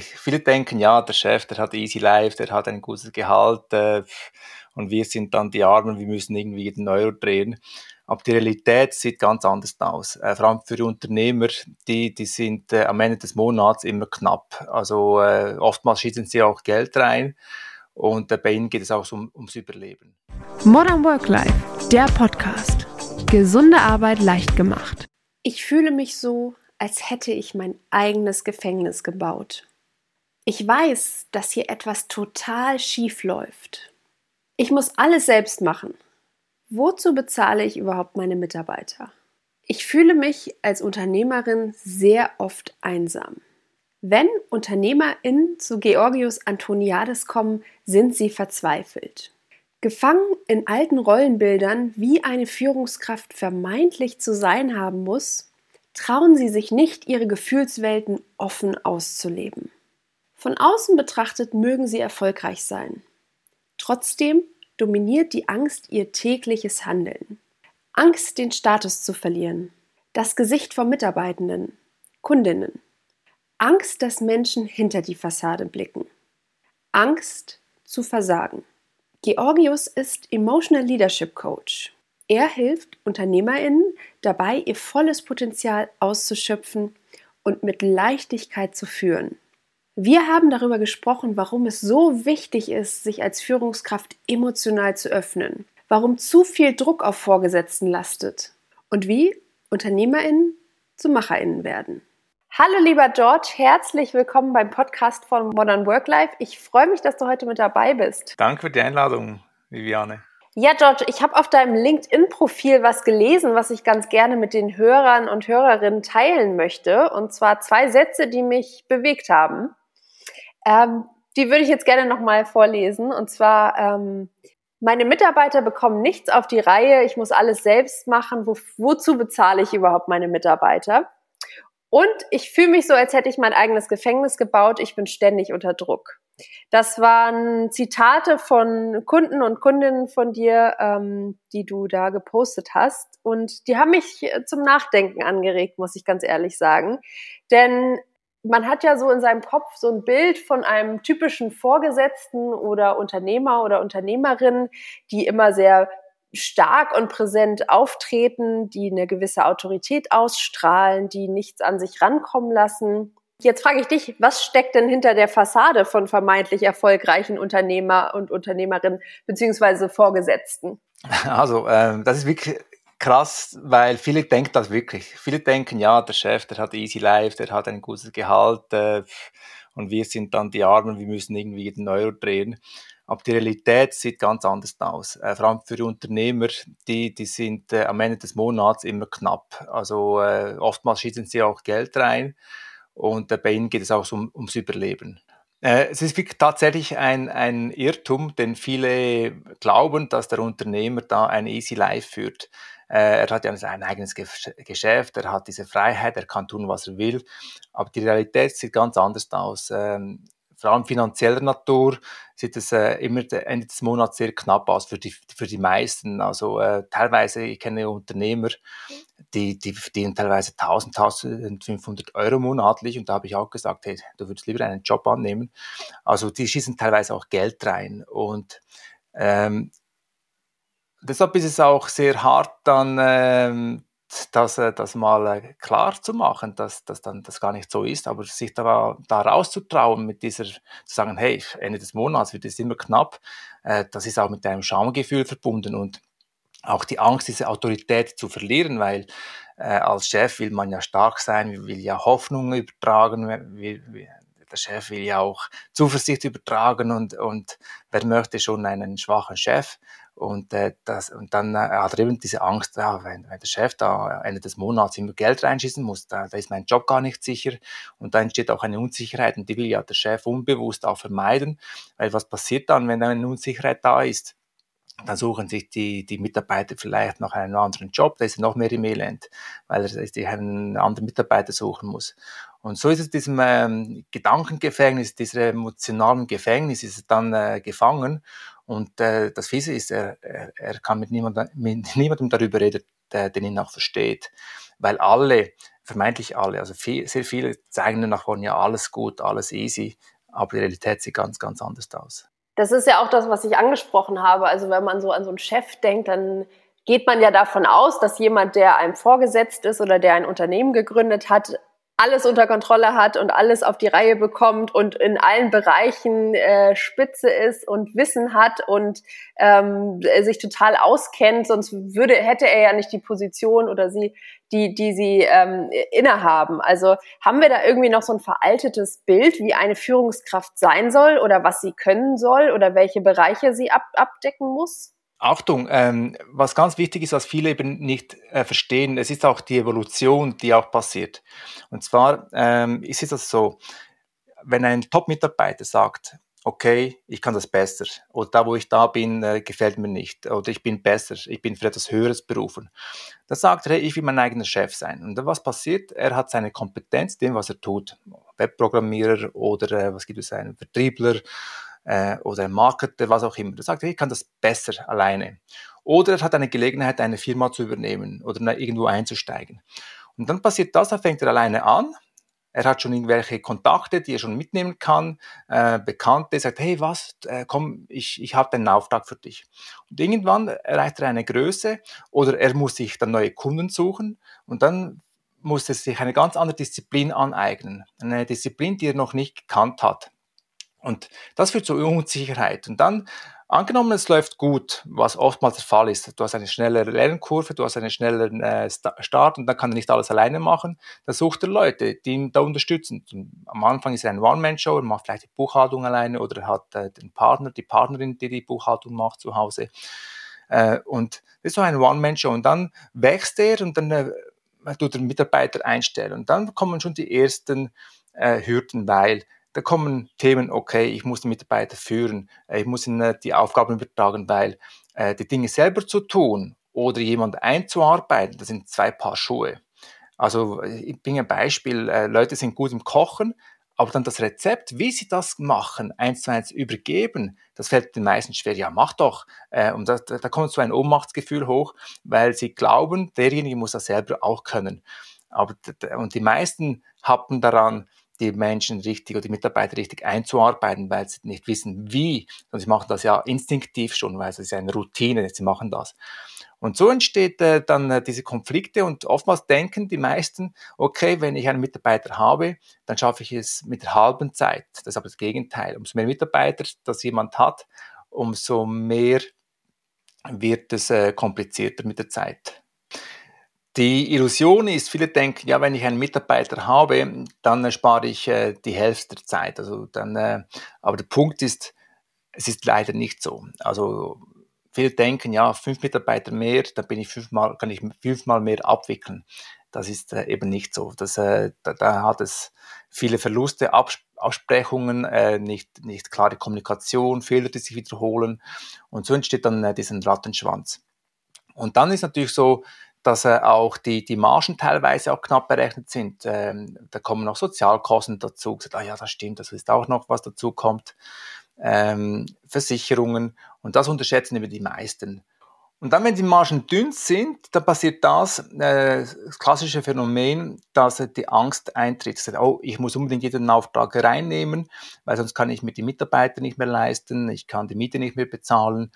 Viele denken, ja, der Chef, der hat easy life, der hat ein gutes Gehalt äh, und wir sind dann die Armen, wir müssen irgendwie jeden Euro drehen. Aber die Realität sieht ganz anders aus. Äh, vor allem für Unternehmer, die, die sind äh, am Ende des Monats immer knapp. Also äh, oftmals schießen sie auch Geld rein und äh, bei ihnen geht es auch um, ums Überleben. Modern Work Life, der Podcast. Gesunde Arbeit leicht gemacht. Ich fühle mich so, als hätte ich mein eigenes Gefängnis gebaut. Ich weiß, dass hier etwas total schief läuft. Ich muss alles selbst machen. Wozu bezahle ich überhaupt meine Mitarbeiter? Ich fühle mich als Unternehmerin sehr oft einsam. Wenn UnternehmerInnen zu Georgius Antoniades kommen, sind sie verzweifelt. Gefangen in alten Rollenbildern, wie eine Führungskraft vermeintlich zu sein haben muss, trauen sie sich nicht, ihre Gefühlswelten offen auszuleben. Von außen betrachtet mögen sie erfolgreich sein. Trotzdem dominiert die Angst ihr tägliches Handeln. Angst, den Status zu verlieren, das Gesicht vor Mitarbeitenden, Kundinnen. Angst, dass Menschen hinter die Fassade blicken. Angst zu versagen. Georgius ist Emotional Leadership Coach. Er hilft UnternehmerInnen dabei, ihr volles Potenzial auszuschöpfen und mit Leichtigkeit zu führen. Wir haben darüber gesprochen, warum es so wichtig ist, sich als Führungskraft emotional zu öffnen, warum zu viel Druck auf Vorgesetzten lastet und wie UnternehmerInnen zu MacherInnen werden. Hallo lieber George, herzlich willkommen beim Podcast von Modern Work Life. Ich freue mich, dass du heute mit dabei bist. Danke für die Einladung, Viviane. Ja, George, ich habe auf deinem LinkedIn-Profil was gelesen, was ich ganz gerne mit den Hörern und Hörerinnen teilen möchte. Und zwar zwei Sätze, die mich bewegt haben. Ähm, die würde ich jetzt gerne nochmal vorlesen. Und zwar, ähm, meine Mitarbeiter bekommen nichts auf die Reihe. Ich muss alles selbst machen. Wo, wozu bezahle ich überhaupt meine Mitarbeiter? Und ich fühle mich so, als hätte ich mein eigenes Gefängnis gebaut. Ich bin ständig unter Druck. Das waren Zitate von Kunden und Kundinnen von dir, ähm, die du da gepostet hast. Und die haben mich zum Nachdenken angeregt, muss ich ganz ehrlich sagen. Denn man hat ja so in seinem Kopf so ein Bild von einem typischen Vorgesetzten oder Unternehmer oder Unternehmerin, die immer sehr stark und präsent auftreten, die eine gewisse Autorität ausstrahlen, die nichts an sich rankommen lassen. Jetzt frage ich dich, was steckt denn hinter der Fassade von vermeintlich erfolgreichen Unternehmer und Unternehmerinnen beziehungsweise Vorgesetzten? Also, ähm, das ist wirklich krass, weil viele denken das wirklich. Viele denken, ja, der Chef, der hat easy life, der hat ein gutes Gehalt äh, und wir sind dann die Armen, wir müssen irgendwie jeden Euro drehen. Aber die Realität sieht ganz anders aus. Äh, vor allem für Unternehmer, die, die sind äh, am Ende des Monats immer knapp. Also äh, oftmals schießen sie auch Geld rein und äh, bei ihnen geht es auch um, ums Überleben. Äh, es ist tatsächlich ein, ein Irrtum, denn viele glauben, dass der Unternehmer da ein easy life führt. Äh, er hat ja sein eigenes Geschäft, er hat diese Freiheit, er kann tun, was er will. Aber die Realität sieht ganz anders aus. Ähm, vor allem finanzieller Natur sieht es äh, immer Ende des Monats sehr knapp aus für die, für die meisten. Also äh, teilweise, ich kenne Unternehmer, die, die verdienen teilweise 1000, 1500 Euro monatlich und da habe ich auch gesagt, hey, du würdest lieber einen Job annehmen. Also die schießen teilweise auch Geld rein und ähm, deshalb ist es auch sehr hart, dann ähm, das, äh, das mal äh, klar zu machen, dass, dass dann das gar nicht so ist, aber sich da, da rauszutrauen mit dieser, zu sagen, hey, Ende des Monats wird es immer knapp, äh, das ist auch mit einem Schamgefühl verbunden und auch die Angst, diese Autorität zu verlieren, weil äh, als Chef will man ja stark sein, will ja Hoffnung übertragen, will, will, der Chef will ja auch Zuversicht übertragen und, und wer möchte schon einen schwachen Chef? Und, äh, das, und dann äh, hat er eben diese Angst, ja, wenn, wenn der Chef da Ende des Monats immer Geld reinschießen muss, da, da ist mein Job gar nicht sicher. Und da entsteht auch eine Unsicherheit und die will ja der Chef unbewusst auch vermeiden. Weil was passiert dann, wenn eine Unsicherheit da ist? dann suchen sich die, die Mitarbeiter vielleicht nach einem anderen Job, da ist noch mehr im Elend, weil er einen anderen Mitarbeiter suchen muss. Und so ist es diesem ähm, Gedankengefängnis, diesem emotionalen Gefängnis, ist er dann äh, gefangen und äh, das Fiese ist, er, er, er kann mit niemandem, mit niemandem darüber reden, der, den ihn auch versteht. Weil alle vermeintlich alle. Also viel, sehr viele zeigen nach vorne ja alles gut, alles easy, aber die Realität sieht ganz, ganz anders aus. Das ist ja auch das, was ich angesprochen habe. Also wenn man so an so einen Chef denkt, dann geht man ja davon aus, dass jemand, der einem vorgesetzt ist oder der ein Unternehmen gegründet hat, alles unter Kontrolle hat und alles auf die Reihe bekommt und in allen Bereichen äh, spitze ist und Wissen hat und ähm, sich total auskennt, sonst würde hätte er ja nicht die Position oder sie, die die sie ähm, innehaben. Also haben wir da irgendwie noch so ein veraltetes Bild, wie eine Führungskraft sein soll oder was sie können soll oder welche Bereiche sie ab, abdecken muss? Achtung, ähm, was ganz wichtig ist, was viele eben nicht äh, verstehen, es ist auch die Evolution, die auch passiert. Und zwar ähm, ist es so, wenn ein Top-Mitarbeiter sagt, okay, ich kann das besser, oder da, wo ich da bin, äh, gefällt mir nicht, oder ich bin besser, ich bin für etwas Höheres berufen, dann sagt er, hey, ich will mein eigener Chef sein. Und dann was passiert? Er hat seine Kompetenz, dem, was er tut, Webprogrammierer oder äh, was gibt es, einen Vertriebler, äh, oder ein Marketer, was auch immer. Der sagt, ich kann das besser alleine. Oder er hat eine Gelegenheit, eine Firma zu übernehmen oder irgendwo einzusteigen. Und dann passiert das, dann fängt er alleine an. Er hat schon irgendwelche Kontakte, die er schon mitnehmen kann, äh, Bekannte, sagt, hey, was, äh, komm, ich, ich habe einen Auftrag für dich. Und irgendwann erreicht er eine Größe oder er muss sich dann neue Kunden suchen und dann muss er sich eine ganz andere Disziplin aneignen. Eine Disziplin, die er noch nicht gekannt hat. Und das führt zu Unsicherheit. Und dann, angenommen, es läuft gut, was oftmals der Fall ist, du hast eine schnellere Lernkurve, du hast einen schnelleren äh, Start und dann kann er nicht alles alleine machen, dann sucht er Leute, die ihn da unterstützen. Am Anfang ist er ein One-Man-Show, er macht vielleicht die Buchhaltung alleine oder er hat äh, den Partner, die Partnerin, die die Buchhaltung macht zu Hause. Äh, und das ist so ein One-Man-Show. Und dann wächst er und dann äh, tut der Mitarbeiter einstellen. Und dann kommen schon die ersten äh, Hürden, weil da kommen Themen, okay, ich muss den Mitarbeiter führen, äh, ich muss ihnen die Aufgaben übertragen, weil äh, die Dinge selber zu tun oder jemand einzuarbeiten, das sind zwei Paar Schuhe. Also ich bringe ein Beispiel, äh, Leute sind gut im Kochen, aber dann das Rezept, wie sie das machen, eins zu eins übergeben, das fällt den meisten schwer. Ja, mach doch. Äh, und da, da kommt so ein Ohnmachtsgefühl hoch, weil sie glauben, derjenige muss das selber auch können. Aber und die meisten haben daran, die Menschen richtig oder die Mitarbeiter richtig einzuarbeiten, weil sie nicht wissen, wie. Und sie machen das ja instinktiv schon, weil es ist eine Routine, sie machen das. Und so entsteht äh, dann äh, diese Konflikte und oftmals denken die meisten, okay, wenn ich einen Mitarbeiter habe, dann schaffe ich es mit der halben Zeit. Das ist aber das Gegenteil. Umso mehr Mitarbeiter das jemand hat, umso mehr wird es äh, komplizierter mit der Zeit. Die Illusion ist, viele denken, ja, wenn ich einen Mitarbeiter habe, dann spare ich äh, die Hälfte der Zeit. Also dann, äh, aber der Punkt ist, es ist leider nicht so. Also viele denken, ja, fünf Mitarbeiter mehr, dann bin ich fünfmal, kann ich fünfmal mehr abwickeln. Das ist äh, eben nicht so. Das, äh, da, da hat es viele Verluste, Abs Absprechungen, äh, nicht, nicht klare Kommunikation, Fehler, die sich wiederholen. Und so entsteht dann äh, diesen Rattenschwanz. Und dann ist natürlich so, dass äh, auch die, die Margen teilweise auch knapp berechnet sind. Ähm, da kommen noch Sozialkosten dazu. Gesagt, ah ja, das stimmt, das ist auch noch, was dazu kommt. Ähm, Versicherungen und das unterschätzen über die meisten. Und dann, wenn die Margen dünn sind, dann passiert das, äh, das klassische Phänomen, dass äh, die Angst eintritt. Sagt, oh, ich muss unbedingt jeden Auftrag reinnehmen, weil sonst kann ich mir die Mitarbeiter nicht mehr leisten, ich kann die Miete nicht mehr bezahlen.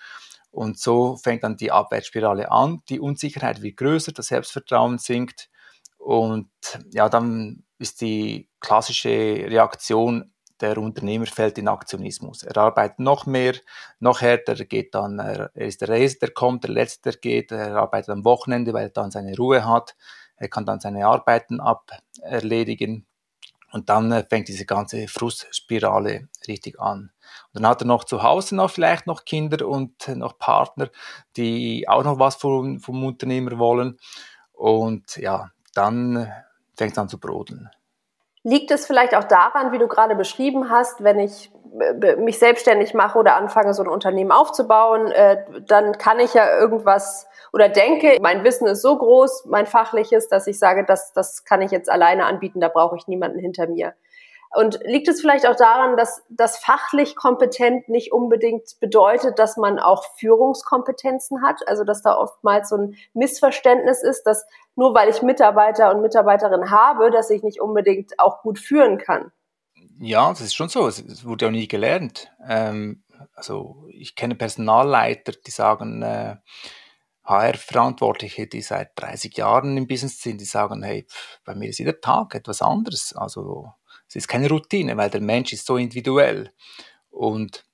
Und so fängt dann die Abwärtsspirale an. Die Unsicherheit wird größer, das Selbstvertrauen sinkt. Und ja, dann ist die klassische Reaktion, der Unternehmer fällt in Aktionismus. Er arbeitet noch mehr, noch härter, geht dann, er ist der Erste, der kommt, der Letzte, der geht, er arbeitet am Wochenende, weil er dann seine Ruhe hat, er kann dann seine Arbeiten aberledigen und dann äh, fängt diese ganze Frustspirale richtig an. Und dann hat er noch zu Hause noch vielleicht noch Kinder und äh, noch Partner, die auch noch was vom, vom Unternehmer wollen. Und ja, dann äh, fängt es an zu brodeln. Liegt es vielleicht auch daran, wie du gerade beschrieben hast, wenn ich mich selbstständig mache oder anfange, so ein Unternehmen aufzubauen, dann kann ich ja irgendwas oder denke, mein Wissen ist so groß, mein fachliches, dass ich sage, das, das kann ich jetzt alleine anbieten, da brauche ich niemanden hinter mir. Und liegt es vielleicht auch daran, dass das fachlich kompetent nicht unbedingt bedeutet, dass man auch Führungskompetenzen hat? Also dass da oftmals so ein Missverständnis ist, dass nur weil ich Mitarbeiter und Mitarbeiterinnen habe, dass ich nicht unbedingt auch gut führen kann. Ja, das ist schon so. Es wurde auch nie gelernt. Ähm, also ich kenne Personalleiter, die sagen, äh, HR-Verantwortliche, die seit 30 Jahren im Business sind, die sagen, hey, bei mir ist jeder Tag etwas anderes. Also es ist keine Routine, weil der Mensch ist so individuell. Und,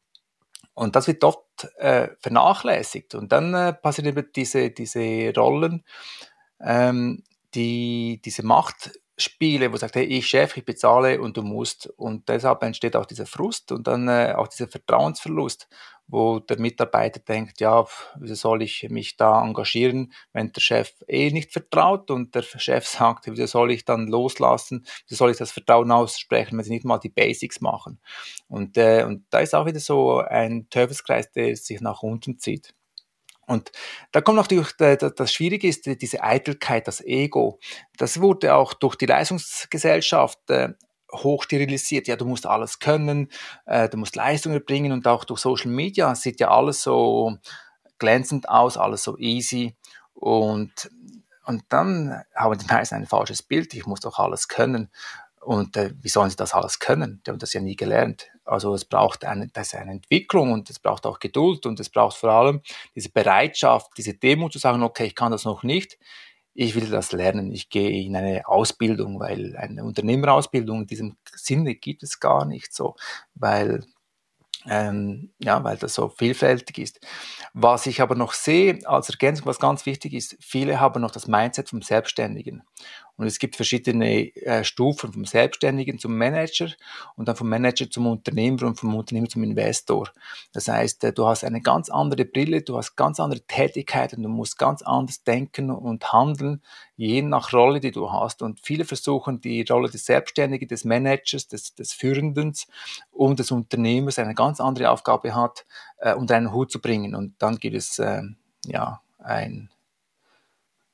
und das wird oft äh, vernachlässigt. Und dann äh, passieren eben diese, diese Rollen, ähm, die, diese Macht, Spiele, wo sagt, hey, ich Chef, ich bezahle und du musst. Und deshalb entsteht auch dieser Frust und dann äh, auch dieser Vertrauensverlust, wo der Mitarbeiter denkt, ja, wieso soll ich mich da engagieren, wenn der Chef eh nicht vertraut und der Chef sagt, wieso soll ich dann loslassen, wieso soll ich das Vertrauen aussprechen, wenn sie nicht mal die Basics machen. Und, äh, und da ist auch wieder so ein Teufelskreis, der sich nach unten zieht. Und da kommt natürlich, das Schwierige ist diese Eitelkeit, das Ego. Das wurde auch durch die Leistungsgesellschaft äh, hochsterilisiert. Ja, du musst alles können, äh, du musst Leistungen erbringen und auch durch Social Media sieht ja alles so glänzend aus, alles so easy. Und, und dann haben die meisten ein falsches Bild. Ich muss doch alles können. Und äh, wie sollen sie das alles können? Die haben das ja nie gelernt. Also es braucht eine, das eine Entwicklung und es braucht auch Geduld und es braucht vor allem diese Bereitschaft, diese Demut zu sagen, okay, ich kann das noch nicht, ich will das lernen, ich gehe in eine Ausbildung, weil eine Unternehmerausbildung in diesem Sinne gibt es gar nicht so, weil ähm, ja, weil das so vielfältig ist. Was ich aber noch sehe als Ergänzung, was ganz wichtig ist, viele haben noch das Mindset vom Selbstständigen. Und es gibt verschiedene äh, Stufen vom Selbstständigen zum Manager und dann vom Manager zum Unternehmer und vom Unternehmer zum Investor. Das heißt, äh, du hast eine ganz andere Brille, du hast ganz andere Tätigkeiten, du musst ganz anders denken und handeln, je nach Rolle, die du hast. Und viele versuchen die Rolle des Selbstständigen, des Managers, des, des Führenden und des Unternehmers eine ganz andere Aufgabe hat, äh, unter einen Hut zu bringen. Und dann gibt es äh, ja ein,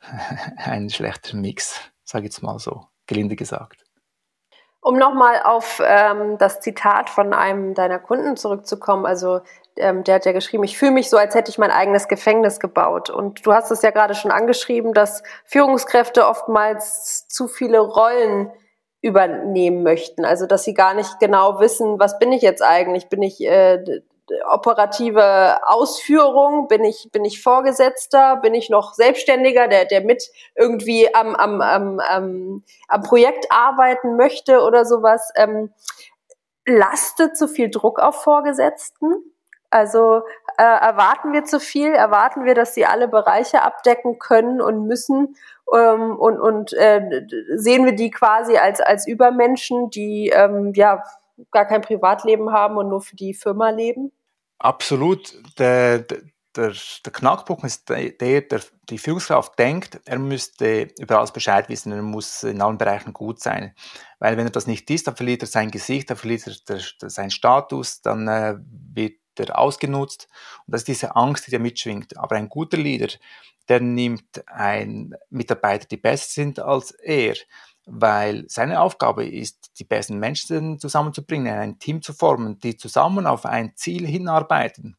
ein schlechter Mix sage ich jetzt mal so, gelinde gesagt. Um nochmal auf ähm, das Zitat von einem deiner Kunden zurückzukommen, also ähm, der hat ja geschrieben, ich fühle mich so, als hätte ich mein eigenes Gefängnis gebaut. Und du hast es ja gerade schon angeschrieben, dass Führungskräfte oftmals zu viele Rollen übernehmen möchten. Also dass sie gar nicht genau wissen, was bin ich jetzt eigentlich? Bin ich äh, operative Ausführung? Bin ich, bin ich Vorgesetzter? Bin ich noch Selbstständiger, der, der mit irgendwie am, am, am, am, am Projekt arbeiten möchte oder sowas? Ähm, lastet zu viel Druck auf Vorgesetzten? Also äh, erwarten wir zu viel? Erwarten wir, dass sie alle Bereiche abdecken können und müssen? Ähm, und und äh, sehen wir die quasi als, als Übermenschen, die ähm, ja gar kein Privatleben haben und nur für die Firma leben? Absolut. Der, der, der, Knackpunkt ist der, der, die Führungskraft denkt, er müsste über alles Bescheid wissen, er muss in allen Bereichen gut sein. Weil wenn er das nicht ist, dann verliert er sein Gesicht, dann verliert er seinen Status, dann äh, wird er ausgenutzt. Und das ist diese Angst, die da mitschwingt. Aber ein guter Leader, der nimmt einen Mitarbeiter, die besser sind als er, weil seine Aufgabe ist, die besten Menschen zusammenzubringen, ein Team zu formen, die zusammen auf ein Ziel hinarbeiten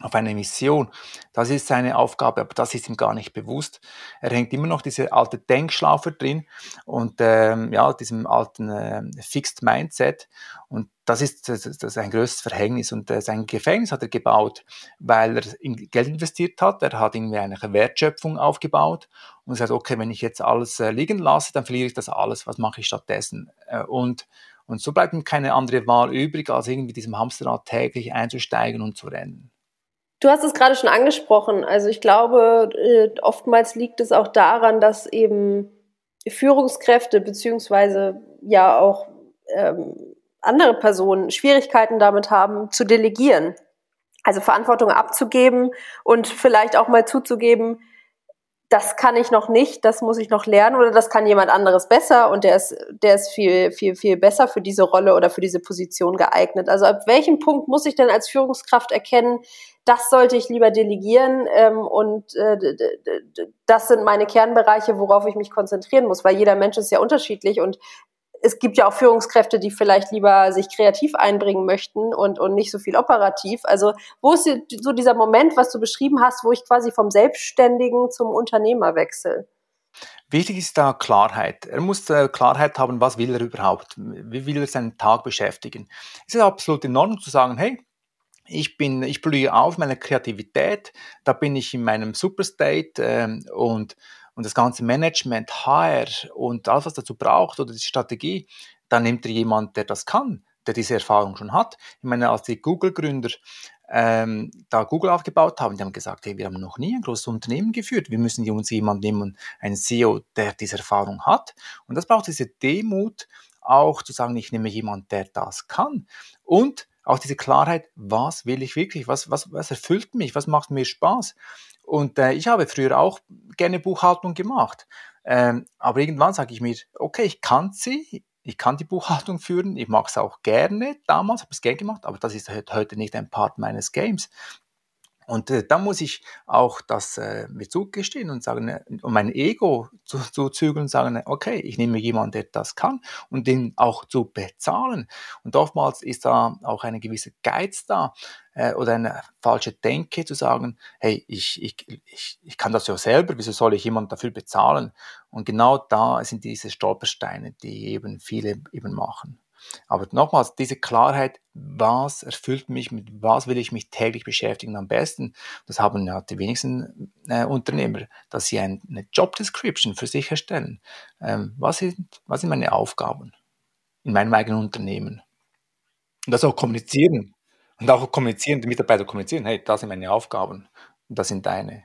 auf eine Mission. Das ist seine Aufgabe, aber das ist ihm gar nicht bewusst. Er hängt immer noch diese alte Denkschlaufe drin und ähm, ja, diesem alten äh, Fixed Mindset. Und das ist, das, ist ein größtes Verhängnis. Und äh, sein Gefängnis hat er gebaut, weil er in Geld investiert hat. Er hat irgendwie eine Wertschöpfung aufgebaut und sagt, okay, wenn ich jetzt alles äh, liegen lasse, dann verliere ich das alles. Was mache ich stattdessen? Äh, und und so bleibt ihm keine andere Wahl übrig, als irgendwie diesem Hamsterrad täglich einzusteigen und zu rennen. Du hast es gerade schon angesprochen. Also ich glaube, äh, oftmals liegt es auch daran, dass eben Führungskräfte beziehungsweise ja auch ähm, andere Personen Schwierigkeiten damit haben, zu delegieren. Also Verantwortung abzugeben und vielleicht auch mal zuzugeben, das kann ich noch nicht, das muss ich noch lernen oder das kann jemand anderes besser und der ist, der ist viel, viel, viel besser für diese Rolle oder für diese Position geeignet. Also ab welchem Punkt muss ich denn als Führungskraft erkennen, das sollte ich lieber delegieren ähm, und äh, das sind meine Kernbereiche, worauf ich mich konzentrieren muss, weil jeder Mensch ist ja unterschiedlich und es gibt ja auch Führungskräfte, die vielleicht lieber sich kreativ einbringen möchten und, und nicht so viel operativ. Also wo ist so dieser Moment, was du beschrieben hast, wo ich quasi vom Selbstständigen zum Unternehmer wechsle? Wichtig ist da Klarheit. Er muss äh, Klarheit haben, was will er überhaupt? Wie will er seinen Tag beschäftigen? Es ist absolut in Ordnung zu sagen, hey, ich bin, ich blühe auf meiner Kreativität, da bin ich in meinem Superstate ähm, und, und das ganze Management, HR und alles, was dazu braucht oder die Strategie, da nimmt er jemand, der das kann, der diese Erfahrung schon hat. Ich meine, als die Google-Gründer ähm, da Google aufgebaut haben, die haben gesagt, hey, wir haben noch nie ein großes Unternehmen geführt, wir müssen uns jemanden nehmen, einen CEO, der diese Erfahrung hat. Und das braucht diese Demut, auch zu sagen, ich nehme jemanden, der das kann. Und auch diese Klarheit, was will ich wirklich, was, was, was erfüllt mich, was macht mir Spaß. Und äh, ich habe früher auch gerne Buchhaltung gemacht. Ähm, aber irgendwann sage ich mir, okay, ich kann sie, ich kann die Buchhaltung führen, ich mache es auch gerne, damals habe ich es gerne gemacht, aber das ist heute nicht ein Part meines Games. Und äh, da muss ich auch das äh, mir zugestehen und sagen, äh, um mein Ego zu, zu zügeln und sagen, okay, ich nehme jemanden, der das kann und den auch zu bezahlen. Und oftmals ist da auch eine gewisse Geiz da äh, oder eine falsche Denke zu sagen, hey, ich, ich, ich, ich kann das ja selber, wieso soll ich jemanden dafür bezahlen? Und genau da sind diese Stolpersteine, die eben viele eben machen. Aber nochmals, diese Klarheit, was erfüllt mich, mit was will ich mich täglich beschäftigen am besten, das haben ja die wenigsten äh, Unternehmer, dass sie ein, eine Job Description für sich erstellen. Ähm, was, sind, was sind meine Aufgaben in meinem eigenen Unternehmen? Und das auch kommunizieren. Und auch kommunizieren, die Mitarbeiter kommunizieren, hey, das sind meine Aufgaben und das sind deine.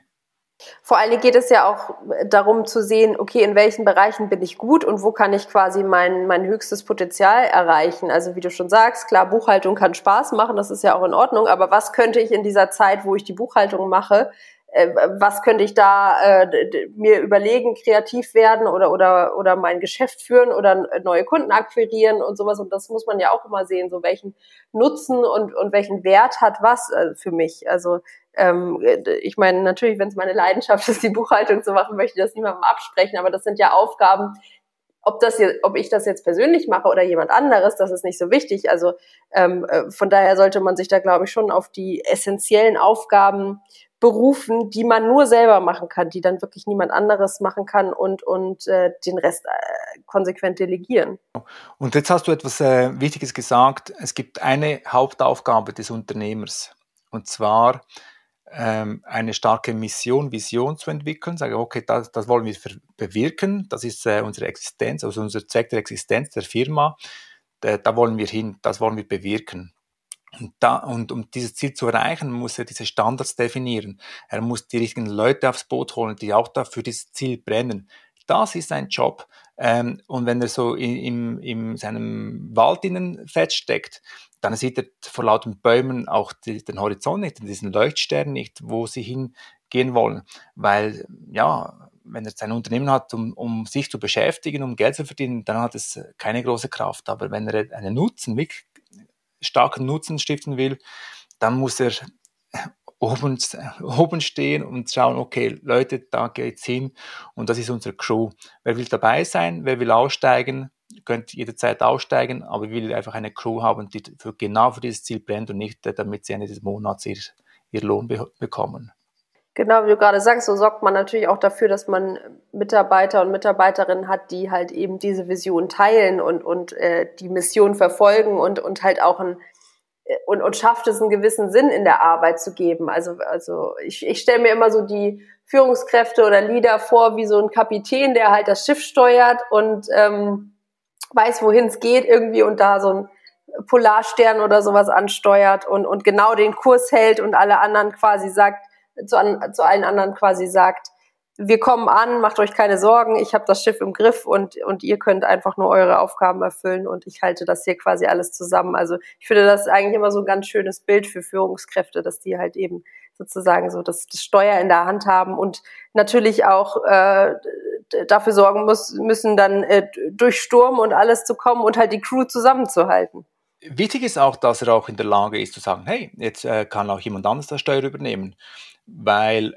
Vor allem geht es ja auch darum zu sehen, okay, in welchen Bereichen bin ich gut und wo kann ich quasi mein, mein höchstes Potenzial erreichen. Also wie du schon sagst, klar, Buchhaltung kann Spaß machen, das ist ja auch in Ordnung, aber was könnte ich in dieser Zeit, wo ich die Buchhaltung mache, äh, was könnte ich da äh, mir überlegen, kreativ werden oder, oder, oder mein Geschäft führen oder neue Kunden akquirieren und sowas. Und das muss man ja auch immer sehen, so welchen Nutzen und, und welchen Wert hat was äh, für mich. Also ähm, ich meine, natürlich, wenn es meine Leidenschaft ist, die Buchhaltung zu machen, möchte ich das niemandem absprechen, aber das sind ja Aufgaben, ob das jetzt, ob ich das jetzt persönlich mache oder jemand anderes, das ist nicht so wichtig. Also ähm, äh, von daher sollte man sich da, glaube ich, schon auf die essentiellen Aufgaben berufen, die man nur selber machen kann, die dann wirklich niemand anderes machen kann und, und äh, den Rest äh, konsequent delegieren. Und jetzt hast du etwas äh, Wichtiges gesagt. Es gibt eine Hauptaufgabe des Unternehmers und zwar ähm, eine starke Mission, Vision zu entwickeln, sagen, okay, das, das wollen wir bewirken, das ist äh, unsere Existenz, also unser Zweck der Existenz der Firma, da, da wollen wir hin, das wollen wir bewirken. Und, da, und um dieses Ziel zu erreichen, muss er diese Standards definieren. Er muss die richtigen Leute aufs Boot holen, die auch dafür dieses Ziel brennen. Das ist sein Job. Ähm, und wenn er so in, in, in seinem Wald innen feststeckt, dann sieht er vor lauter Bäumen auch die, den Horizont nicht, diesen Leuchtstern nicht, wo sie hingehen wollen. Weil, ja, wenn er sein Unternehmen hat, um, um sich zu beschäftigen, um Geld zu verdienen, dann hat es keine große Kraft. Aber wenn er einen Nutzen, wirklich starken Nutzen stiften will, dann muss er oben, oben stehen und schauen, okay, Leute, da geht's hin und das ist unsere Crew. Wer will dabei sein, wer will aussteigen, könnt jederzeit aussteigen, aber will einfach eine Crew haben, die für, genau für dieses Ziel brennt und nicht, damit sie Ende des Monats ihr, ihr Lohn be bekommen. Genau, wie du gerade sagst, so sorgt man natürlich auch dafür, dass man Mitarbeiter und Mitarbeiterinnen hat, die halt eben diese Vision teilen und, und äh, die Mission verfolgen und, und halt auch ein, äh, und, und schafft es einen gewissen Sinn in der Arbeit zu geben. Also, also ich, ich stelle mir immer so die Führungskräfte oder Leader vor wie so ein Kapitän, der halt das Schiff steuert und ähm, weiß, wohin es geht irgendwie und da so ein Polarstern oder sowas ansteuert und, und genau den Kurs hält und alle anderen quasi sagt, zu, an, zu allen anderen quasi sagt, wir kommen an, macht euch keine Sorgen, ich habe das Schiff im Griff und, und ihr könnt einfach nur eure Aufgaben erfüllen und ich halte das hier quasi alles zusammen. Also ich finde das eigentlich immer so ein ganz schönes Bild für Führungskräfte, dass die halt eben sozusagen so das, das Steuer in der Hand haben und natürlich auch äh, dafür sorgen muss, müssen, dann äh, durch Sturm und alles zu kommen und halt die Crew zusammenzuhalten. Wichtig ist auch, dass er auch in der Lage ist zu sagen, hey, jetzt äh, kann auch jemand anderes das Steuer übernehmen weil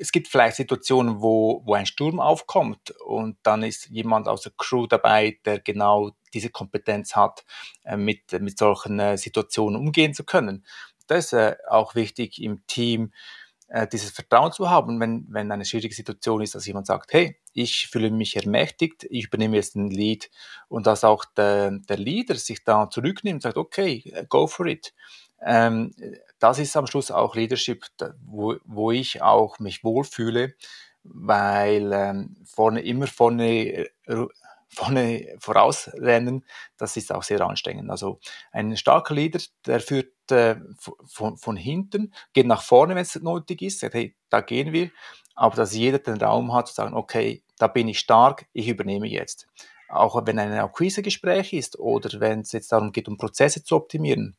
es gibt vielleicht Situationen, wo, wo ein Sturm aufkommt und dann ist jemand aus der Crew dabei, der genau diese Kompetenz hat, äh, mit, mit solchen äh, Situationen umgehen zu können. Das ist äh, auch wichtig im Team, äh, dieses Vertrauen zu haben, wenn, wenn eine schwierige Situation ist, dass jemand sagt, hey, ich fühle mich ermächtigt, ich übernehme jetzt den Lead und dass auch der, der Leader sich da zurücknimmt und sagt, okay, go for it. Ähm, das ist am Schluss auch Leadership, wo, wo ich auch mich wohlfühle, weil ähm, vorne immer vorne äh, vorne vorausrennen, das ist auch sehr anstrengend. Also ein starker Leader, der führt äh, von, von hinten, geht nach vorne, wenn es nötig ist, sagt, hey, da gehen wir, aber dass jeder den Raum hat zu sagen, okay, da bin ich stark, ich übernehme jetzt. Auch wenn ein Akquisegespräch ist oder wenn es jetzt darum geht, um Prozesse zu optimieren,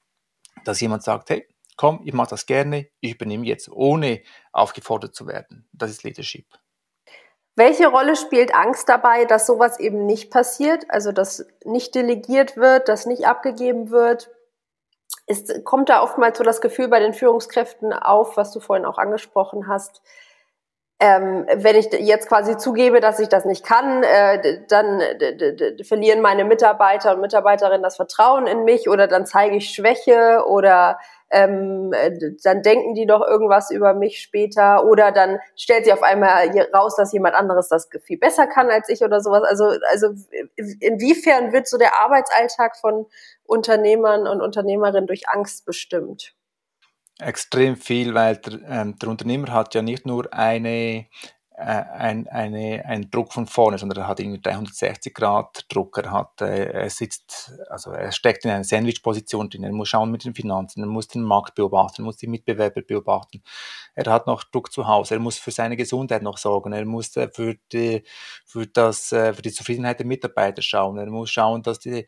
dass jemand sagt, hey, komm, ich mache das gerne, ich übernehme jetzt, ohne aufgefordert zu werden. Das ist Leadership. Welche Rolle spielt Angst dabei, dass sowas eben nicht passiert, also dass nicht delegiert wird, dass nicht abgegeben wird? Ist, kommt da oftmals so das Gefühl bei den Führungskräften auf, was du vorhin auch angesprochen hast, ähm, wenn ich jetzt quasi zugebe, dass ich das nicht kann, äh, dann verlieren meine Mitarbeiter und Mitarbeiterinnen das Vertrauen in mich oder dann zeige ich Schwäche oder ähm, dann denken die doch irgendwas über mich später oder dann stellt sich auf einmal raus, dass jemand anderes das viel besser kann als ich oder sowas. Also, also inwiefern wird so der Arbeitsalltag von Unternehmern und Unternehmerinnen durch Angst bestimmt? Extrem viel, weil der, ähm, der Unternehmer hat ja nicht nur eine äh, ein, eine, ein Druck von vorne, sondern er hat irgendwie 360 Grad Druck. Er hat, äh, er sitzt, also er steckt in einer Sandwich-Position drin. Er muss schauen mit den Finanzen, er muss den Markt beobachten, er muss die Mitbewerber beobachten. Er hat noch Druck zu Hause, er muss für seine Gesundheit noch sorgen, er muss äh, für die, für das, äh, für die Zufriedenheit der Mitarbeiter schauen, er muss schauen, dass die,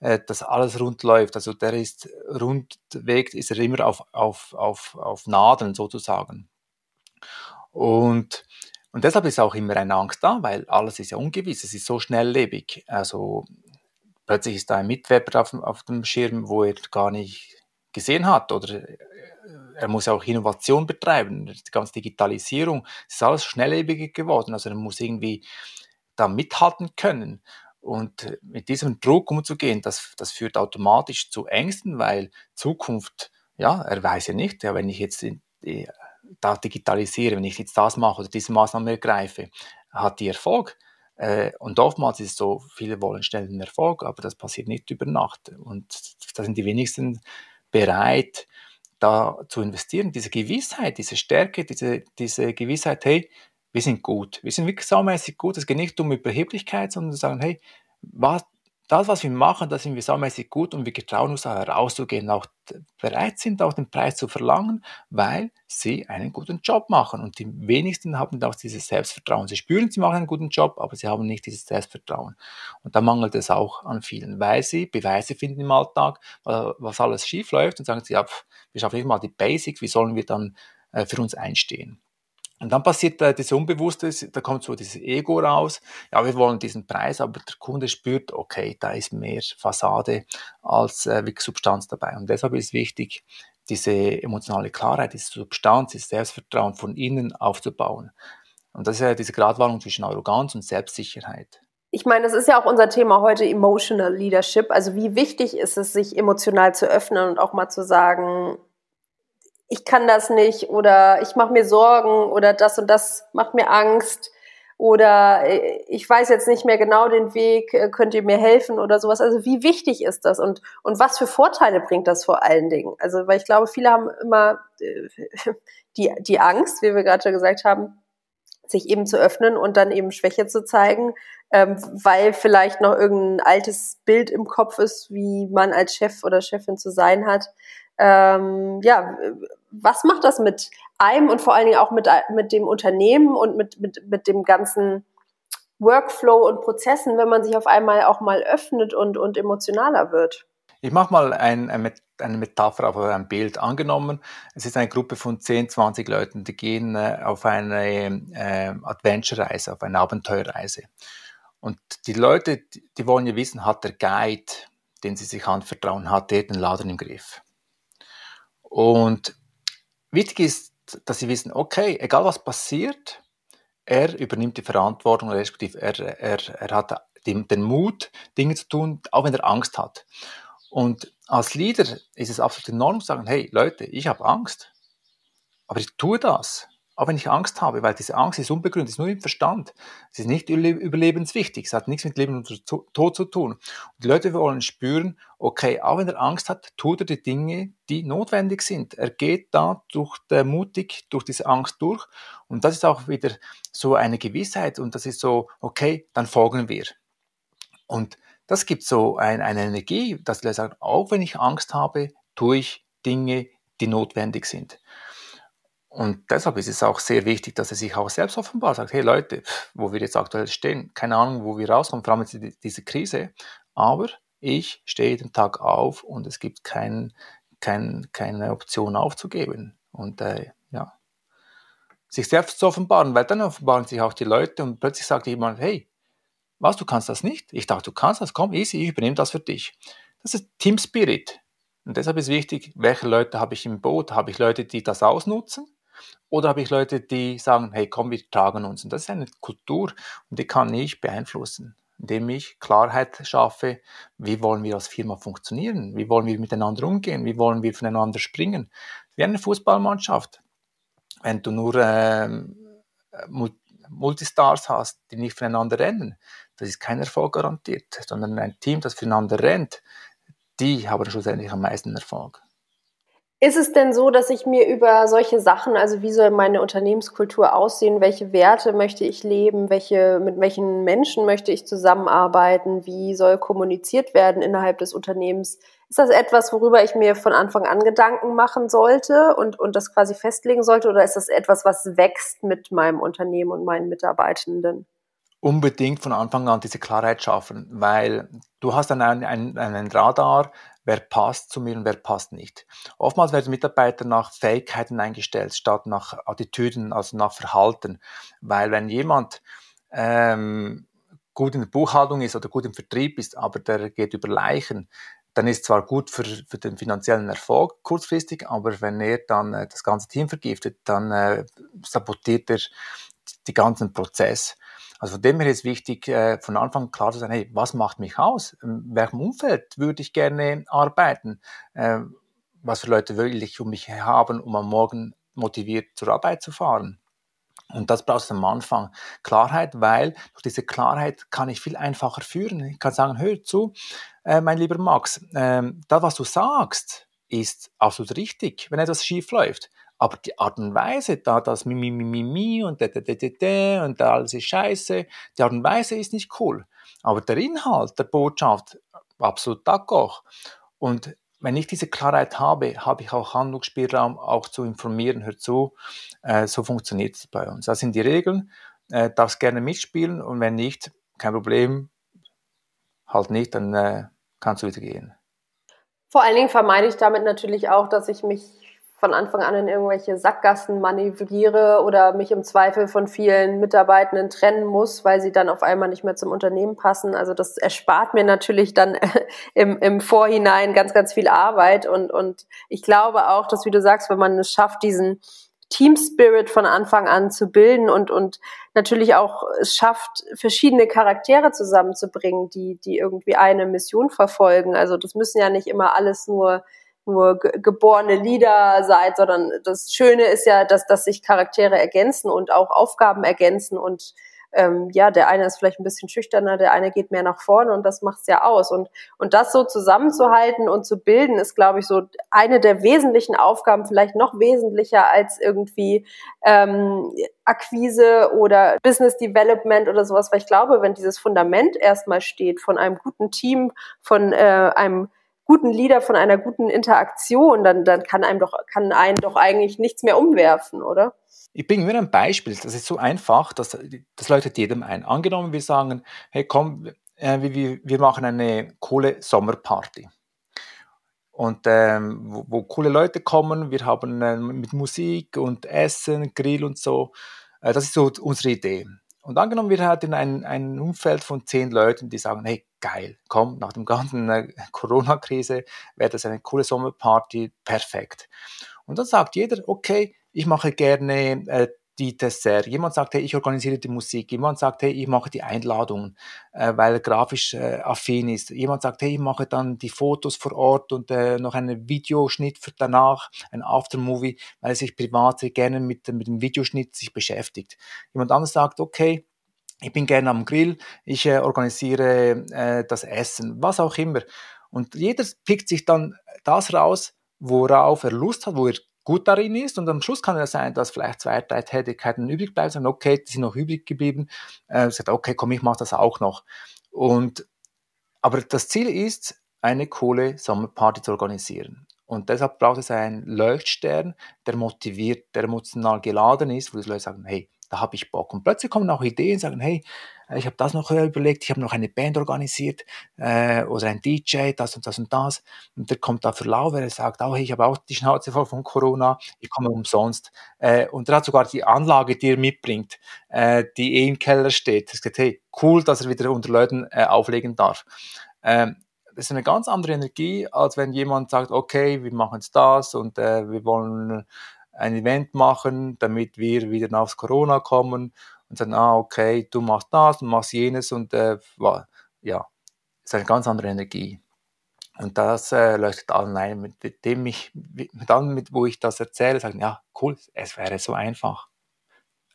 äh, dass alles rund läuft. Also der ist rundweg, ist er immer auf, auf, auf, auf Nadeln sozusagen. Und und deshalb ist auch immer eine Angst da, weil alles ist ja ungewiss, es ist so schnelllebig. Also plötzlich ist da ein Mitwerber auf, auf dem Schirm, wo er gar nicht gesehen hat oder äh, er muss auch Innovation betreiben, die ganze Digitalisierung, es ist alles schnelllebiger geworden, also er muss irgendwie da mithalten können. Und mit diesem Druck umzugehen, das, das führt automatisch zu Ängsten, weil Zukunft, ja, er weiß ja nicht, ja, wenn ich jetzt in da digitalisiere, wenn ich jetzt das mache oder diese Maßnahme ergreife, hat die Erfolg. Äh, und oftmals ist es so, viele wollen schnell den Erfolg, aber das passiert nicht über Nacht. Und da sind die wenigsten bereit, da zu investieren. Diese Gewissheit, diese Stärke, diese, diese Gewissheit, hey, wir sind gut. Wir sind wirklich saumäßig gut. Es geht nicht um Überheblichkeit, sondern zu sagen, hey, was, das, was wir machen, da sind wir saumäßig gut und wir getrauen uns auch herauszugehen, auch bereit sind, auch den Preis zu verlangen, weil sie einen guten Job machen. Und die wenigsten haben auch dieses Selbstvertrauen. Sie spüren, sie machen einen guten Job, aber sie haben nicht dieses Selbstvertrauen. Und da mangelt es auch an vielen, weil sie Beweise finden im Alltag, was alles schief läuft und sagen sie, ja, wir schaffen nicht mal die Basics, wie sollen wir dann äh, für uns einstehen? Und dann passiert äh, das Unbewusste, da kommt so dieses Ego raus. Ja, wir wollen diesen Preis, aber der Kunde spürt, okay, da ist mehr Fassade als äh, wirklich Substanz dabei. Und deshalb ist wichtig, diese emotionale Klarheit, diese Substanz, dieses Selbstvertrauen von innen aufzubauen. Und das ist ja diese Gratwanderung zwischen Arroganz und Selbstsicherheit. Ich meine, das ist ja auch unser Thema heute, Emotional Leadership. Also wie wichtig ist es, sich emotional zu öffnen und auch mal zu sagen, ich kann das nicht oder ich mache mir Sorgen oder das und das macht mir Angst oder äh, ich weiß jetzt nicht mehr genau den Weg, äh, könnt ihr mir helfen oder sowas. Also wie wichtig ist das und, und was für Vorteile bringt das vor allen Dingen? Also weil ich glaube, viele haben immer äh, die, die Angst, wie wir gerade schon gesagt haben, sich eben zu öffnen und dann eben Schwäche zu zeigen, ähm, weil vielleicht noch irgendein altes Bild im Kopf ist, wie man als Chef oder Chefin zu sein hat. Ähm, ja, was macht das mit einem und vor allen Dingen auch mit, mit dem Unternehmen und mit, mit, mit dem ganzen Workflow und Prozessen, wenn man sich auf einmal auch mal öffnet und, und emotionaler wird? Ich mache mal ein, eine Metapher auf ein Bild. Angenommen, es ist eine Gruppe von 10, 20 Leuten, die gehen äh, auf eine äh, Adventure-Reise, auf eine Abenteuerreise. Und die Leute, die, die wollen ja wissen, hat der Guide, den sie sich anvertrauen, hat der den Laden im Griff? Und Wichtig ist, dass sie wissen, okay, egal was passiert, er übernimmt die Verantwortung, respektive er, er, er hat den, den Mut, Dinge zu tun, auch wenn er Angst hat. Und als Leader ist es absolut enorm zu sagen, hey Leute, ich habe Angst, aber ich tue das. Auch wenn ich Angst habe, weil diese Angst ist unbegründet, ist nur im Verstand. Es ist nicht überlebenswichtig, es hat nichts mit Leben und Tod zu tun. Und die Leute wollen spüren, okay, auch wenn er Angst hat, tut er die Dinge, die notwendig sind. Er geht da durch der, mutig durch diese Angst durch. Und das ist auch wieder so eine Gewissheit und das ist so, okay, dann folgen wir. Und das gibt so ein, eine Energie, dass die sagen, auch wenn ich Angst habe, tue ich Dinge, die notwendig sind. Und deshalb ist es auch sehr wichtig, dass er sich auch selbst offenbart sagt, hey Leute, wo wir jetzt aktuell stehen, keine Ahnung, wo wir rauskommen, vor allem jetzt diese Krise, aber ich stehe jeden Tag auf und es gibt kein, kein, keine Option aufzugeben. Und äh, ja, sich selbst zu offenbaren, weil dann offenbaren sich auch die Leute und plötzlich sagt jemand, hey, was, du kannst das nicht? Ich dachte, du kannst das, komm, easy, ich übernehme das für dich. Das ist Team Spirit. Und deshalb ist wichtig, welche Leute habe ich im Boot? Habe ich Leute, die das ausnutzen? Oder habe ich Leute, die sagen, hey, komm, wir tragen uns. Und das ist eine Kultur und die kann ich beeinflussen, indem ich Klarheit schaffe, wie wollen wir als Firma funktionieren, wie wollen wir miteinander umgehen, wie wollen wir voneinander springen. Wie eine Fußballmannschaft. Wenn du nur ähm, Multistars hast, die nicht voneinander rennen, das ist kein Erfolg garantiert, sondern ein Team, das voneinander rennt, die haben schlussendlich am meisten Erfolg. Ist es denn so, dass ich mir über solche Sachen, also wie soll meine Unternehmenskultur aussehen, welche Werte möchte ich leben, welche, mit welchen Menschen möchte ich zusammenarbeiten, wie soll kommuniziert werden innerhalb des Unternehmens? Ist das etwas, worüber ich mir von Anfang an Gedanken machen sollte und, und das quasi festlegen sollte, oder ist das etwas, was wächst mit meinem Unternehmen und meinen Mitarbeitenden? Unbedingt von Anfang an diese Klarheit schaffen, weil du hast dann einen, einen, einen Radar, wer passt zu mir und wer passt nicht. Oftmals werden Mitarbeiter nach Fähigkeiten eingestellt, statt nach Attitüden, also nach Verhalten. Weil wenn jemand ähm, gut in der Buchhaltung ist oder gut im Vertrieb ist, aber der geht über Leichen, dann ist zwar gut für, für den finanziellen Erfolg kurzfristig, aber wenn er dann äh, das ganze Team vergiftet, dann äh, sabotiert er die ganzen Prozess. Also von dem her ist wichtig, äh, von Anfang klar zu sein, hey, was macht mich aus? In welchem Umfeld würde ich gerne arbeiten? Äh, was für Leute will ich um mich haben, um am Morgen motiviert zur Arbeit zu fahren? Und das brauchst du am Anfang. Klarheit, weil durch diese Klarheit kann ich viel einfacher führen. Ich kann sagen, hör zu, äh, mein lieber Max, äh, das, was du sagst, ist absolut richtig, wenn etwas schief läuft. Aber die Art und Weise, da das mi, mi, mi, mi, mi und da, da, da, da, da und da alles ist scheiße, die Art und Weise ist nicht cool. Aber der Inhalt der Botschaft, absolut d'accord. Und wenn ich diese Klarheit habe, habe ich auch Handlungsspielraum, auch zu informieren, hör zu, äh, so funktioniert es bei uns. Das sind die Regeln, äh, darfst gerne mitspielen und wenn nicht, kein Problem, halt nicht, dann äh, kannst du wieder gehen. Vor allen Dingen vermeide ich damit natürlich auch, dass ich mich von Anfang an in irgendwelche Sackgassen manövriere oder mich im Zweifel von vielen Mitarbeitenden trennen muss, weil sie dann auf einmal nicht mehr zum Unternehmen passen. Also das erspart mir natürlich dann im, im Vorhinein ganz, ganz viel Arbeit. Und, und ich glaube auch, dass, wie du sagst, wenn man es schafft, diesen Team Spirit von Anfang an zu bilden und, und natürlich auch es schafft, verschiedene Charaktere zusammenzubringen, die, die irgendwie eine Mission verfolgen. Also das müssen ja nicht immer alles nur nur geborene Lieder seid, sondern das Schöne ist ja, dass, dass sich Charaktere ergänzen und auch Aufgaben ergänzen und ähm, ja, der eine ist vielleicht ein bisschen schüchterner, der eine geht mehr nach vorne und das macht's ja aus. Und, und das so zusammenzuhalten und zu bilden, ist, glaube ich, so eine der wesentlichen Aufgaben, vielleicht noch wesentlicher als irgendwie ähm, Akquise oder Business Development oder sowas, weil ich glaube, wenn dieses Fundament erstmal steht von einem guten Team, von äh, einem guten Leader, von einer guten Interaktion, dann, dann kann einem doch, kann einen doch eigentlich nichts mehr umwerfen, oder? Ich bringe mir ein Beispiel. Das ist so einfach, dass das leuchtet jedem ein. Angenommen, wir sagen, hey komm, äh, wir, wir machen eine coole Sommerparty. Und ähm, wo, wo, coole Leute kommen, wir haben äh, mit Musik und Essen, Grill und so. Äh, das ist so unsere Idee. Und angenommen, wir hätten ein, ein Umfeld von zehn Leuten, die sagen, hey, geil, komm, nach dem ganzen äh, Corona-Krise wäre das eine coole Sommerparty, perfekt. Und dann sagt jeder, okay, ich mache gerne äh, die Dessert. Jemand sagt, hey, ich organisiere die Musik. Jemand sagt, hey, ich mache die Einladungen, äh, weil er grafisch äh, affin ist. Jemand sagt, hey, ich mache dann die Fotos vor Ort und äh, noch einen Videoschnitt für danach, ein Aftermovie, weil er sich privat gerne mit, mit dem Videoschnitt sich beschäftigt. Jemand anderes sagt, okay, ich bin gerne am Grill, ich äh, organisiere äh, das Essen, was auch immer. Und jeder pickt sich dann das raus, worauf er Lust hat, wo er gut darin ist. Und am Schluss kann es sein, dass vielleicht zwei, drei Tätigkeiten übrig bleiben, sagen, okay, die sind noch übrig geblieben. Äh, sagt, okay, komm, ich mache das auch noch. Und, aber das Ziel ist, eine coole Sommerparty zu organisieren. Und deshalb braucht es einen Leuchtstern, der motiviert, der emotional geladen ist, wo die Leute sagen, hey, da habe ich Bock. Und plötzlich kommen auch Ideen, sagen, hey, ich habe das noch überlegt, ich habe noch eine Band organisiert äh, oder ein DJ, das und das und das. Und der kommt da für er sagt, oh, hey, ich habe auch die Schnauze voll von Corona, ich komme umsonst. Äh, und er hat sogar die Anlage, die er mitbringt, äh, die eh im Keller steht. Er sagt, hey, cool, dass er wieder unter Leuten äh, auflegen darf. Ähm, das ist eine ganz andere Energie, als wenn jemand sagt, okay, wir machen jetzt das und äh, wir wollen ein Event machen, damit wir wieder aufs Corona kommen und sagen, ah, okay, du machst das, du machst jenes und äh, ja, ist eine ganz andere Energie. Und das äh, leuchtet allen ein, mit dem ich, mit mit, wo ich das erzähle, sagen, ja, cool, es wäre so einfach.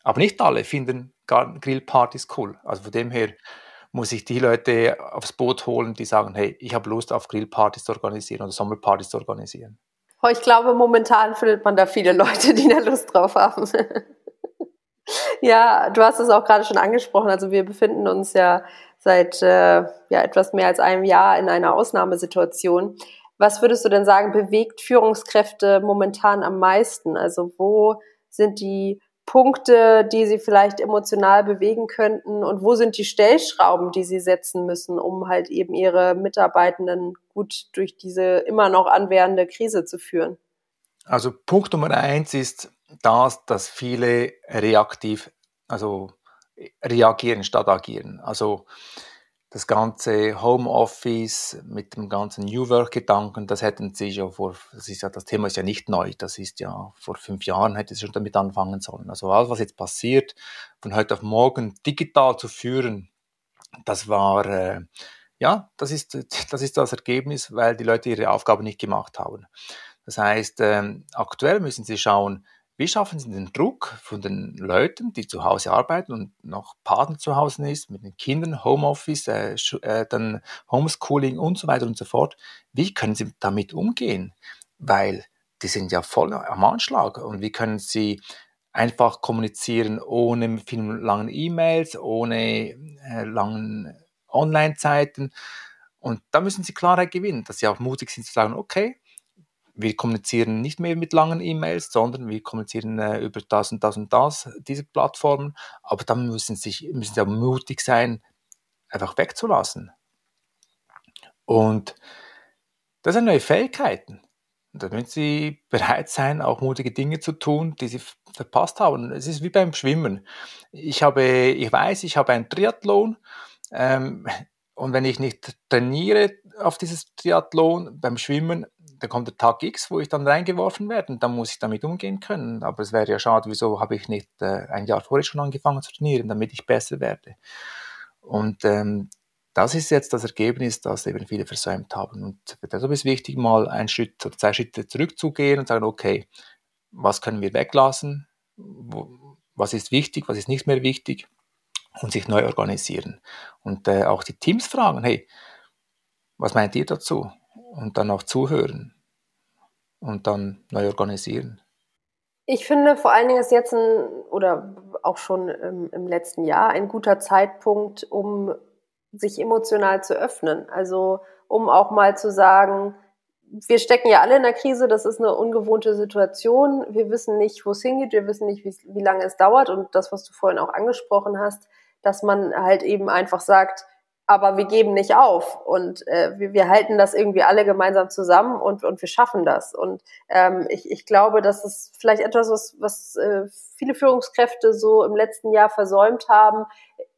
Aber nicht alle finden Grillpartys cool. Also von dem her muss ich die Leute aufs Boot holen, die sagen, hey, ich habe Lust auf Grillpartys zu organisieren oder Sommerpartys zu organisieren. Oh, ich glaube, momentan findet man da viele Leute, die da Lust drauf haben. ja, du hast es auch gerade schon angesprochen. Also wir befinden uns ja seit äh, ja, etwas mehr als einem Jahr in einer Ausnahmesituation. Was würdest du denn sagen, bewegt Führungskräfte momentan am meisten? Also wo sind die Punkte, die sie vielleicht emotional bewegen könnten und wo sind die Stellschrauben, die sie setzen müssen, um halt eben ihre Mitarbeitenden gut durch diese immer noch anwährende Krise zu führen? Also Punkt Nummer eins ist das, dass viele reaktiv, also reagieren statt agieren. Also das ganze Homeoffice mit dem ganzen New Work-Gedanken, das hätten sie ja vor, das ist ja, das Thema ist ja nicht neu, das ist ja vor fünf Jahren hätte sie schon damit anfangen sollen. Also alles, was jetzt passiert, von heute auf morgen digital zu führen, das war, äh, ja, das ist, das ist das Ergebnis, weil die Leute ihre Aufgabe nicht gemacht haben. Das heißt, ähm, aktuell müssen sie schauen, wie schaffen Sie den Druck von den Leuten, die zu Hause arbeiten und noch Partner zu Hause ist, mit den Kindern, Homeoffice, äh, äh, dann Homeschooling und so weiter und so fort. Wie können Sie damit umgehen? Weil die sind ja voll am Anschlag. Und wie können Sie einfach kommunizieren ohne vielen langen E-Mails, ohne äh, langen Online-Zeiten? Und da müssen Sie Klarheit gewinnen, dass Sie auch mutig sind zu sagen, okay, wir kommunizieren nicht mehr mit langen E-Mails, sondern wir kommunizieren äh, über das und das und das, diese Plattformen. Aber dann müssen, sich, müssen sie auch mutig sein, einfach wegzulassen. Und das sind neue Fähigkeiten. Und da müssen sie bereit sein, auch mutige Dinge zu tun, die sie verpasst haben. Es ist wie beim Schwimmen. Ich habe, ich weiß, ich habe einen Triathlon. Ähm, und wenn ich nicht trainiere auf dieses Triathlon beim Schwimmen, da kommt der Tag X, wo ich dann reingeworfen werde und dann muss ich damit umgehen können. Aber es wäre ja schade, wieso habe ich nicht äh, ein Jahr vorher schon angefangen zu trainieren, damit ich besser werde. Und ähm, das ist jetzt das Ergebnis, das eben viele versäumt haben. Und deshalb ist es wichtig, mal einen Schritt oder zwei Schritte zurückzugehen und sagen, okay, was können wir weglassen? Was ist wichtig, was ist nicht mehr wichtig? Und sich neu organisieren. Und äh, auch die Teams fragen, hey, was meint ihr dazu? Und dann auch zuhören und dann neu organisieren. Ich finde vor allen Dingen ist jetzt ein, oder auch schon im, im letzten Jahr ein guter Zeitpunkt, um sich emotional zu öffnen. Also um auch mal zu sagen, wir stecken ja alle in der Krise, das ist eine ungewohnte Situation. Wir wissen nicht, wo es hingeht, wir wissen nicht, wie, wie lange es dauert. Und das, was du vorhin auch angesprochen hast, dass man halt eben einfach sagt, aber wir geben nicht auf und äh, wir, wir halten das irgendwie alle gemeinsam zusammen und, und wir schaffen das. Und ähm, ich, ich glaube, das ist vielleicht etwas, was, was äh, viele Führungskräfte so im letzten Jahr versäumt haben,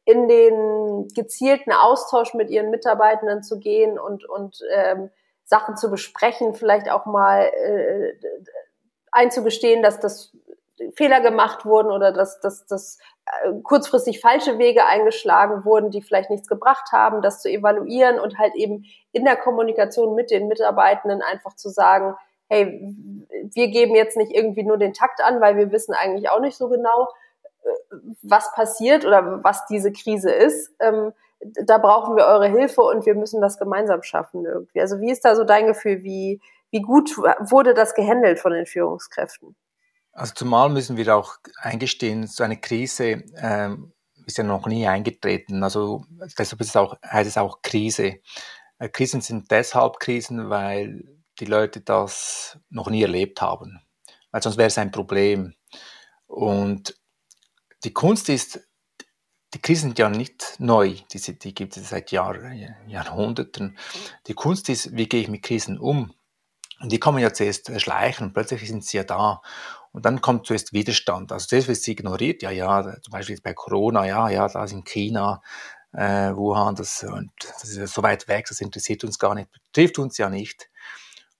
in den gezielten Austausch mit ihren Mitarbeitenden zu gehen und, und ähm, Sachen zu besprechen, vielleicht auch mal äh, einzugestehen, dass das Fehler gemacht wurden oder dass, dass, dass äh, kurzfristig falsche Wege eingeschlagen wurden, die vielleicht nichts gebracht haben, das zu evaluieren und halt eben in der Kommunikation mit den Mitarbeitenden einfach zu sagen, hey, wir geben jetzt nicht irgendwie nur den Takt an, weil wir wissen eigentlich auch nicht so genau, äh, was passiert oder was diese Krise ist. Ähm, da brauchen wir eure Hilfe und wir müssen das gemeinsam schaffen irgendwie. Also wie ist da so dein Gefühl? Wie, wie gut wurde das gehandelt von den Führungskräften? Also zumal müssen wir auch eingestehen, so eine Krise ähm, ist ja noch nie eingetreten. Also deshalb ist es auch, heißt es auch Krise. Äh, Krisen sind deshalb Krisen, weil die Leute das noch nie erlebt haben. Weil sonst wäre es ein Problem. Und die Kunst ist, die Krisen sind ja nicht neu, die, die gibt es seit Jahr, Jahrhunderten. Die Kunst ist, wie gehe ich mit Krisen um? Und die kommen ja zuerst schleichen und plötzlich sind sie ja da. Und dann kommt zuerst Widerstand. Also das wird ignoriert. Ja, ja, zum Beispiel bei Corona, ja, ja, da ist in China, äh, Wuhan, das, und das ist so weit weg, das interessiert uns gar nicht, betrifft uns ja nicht.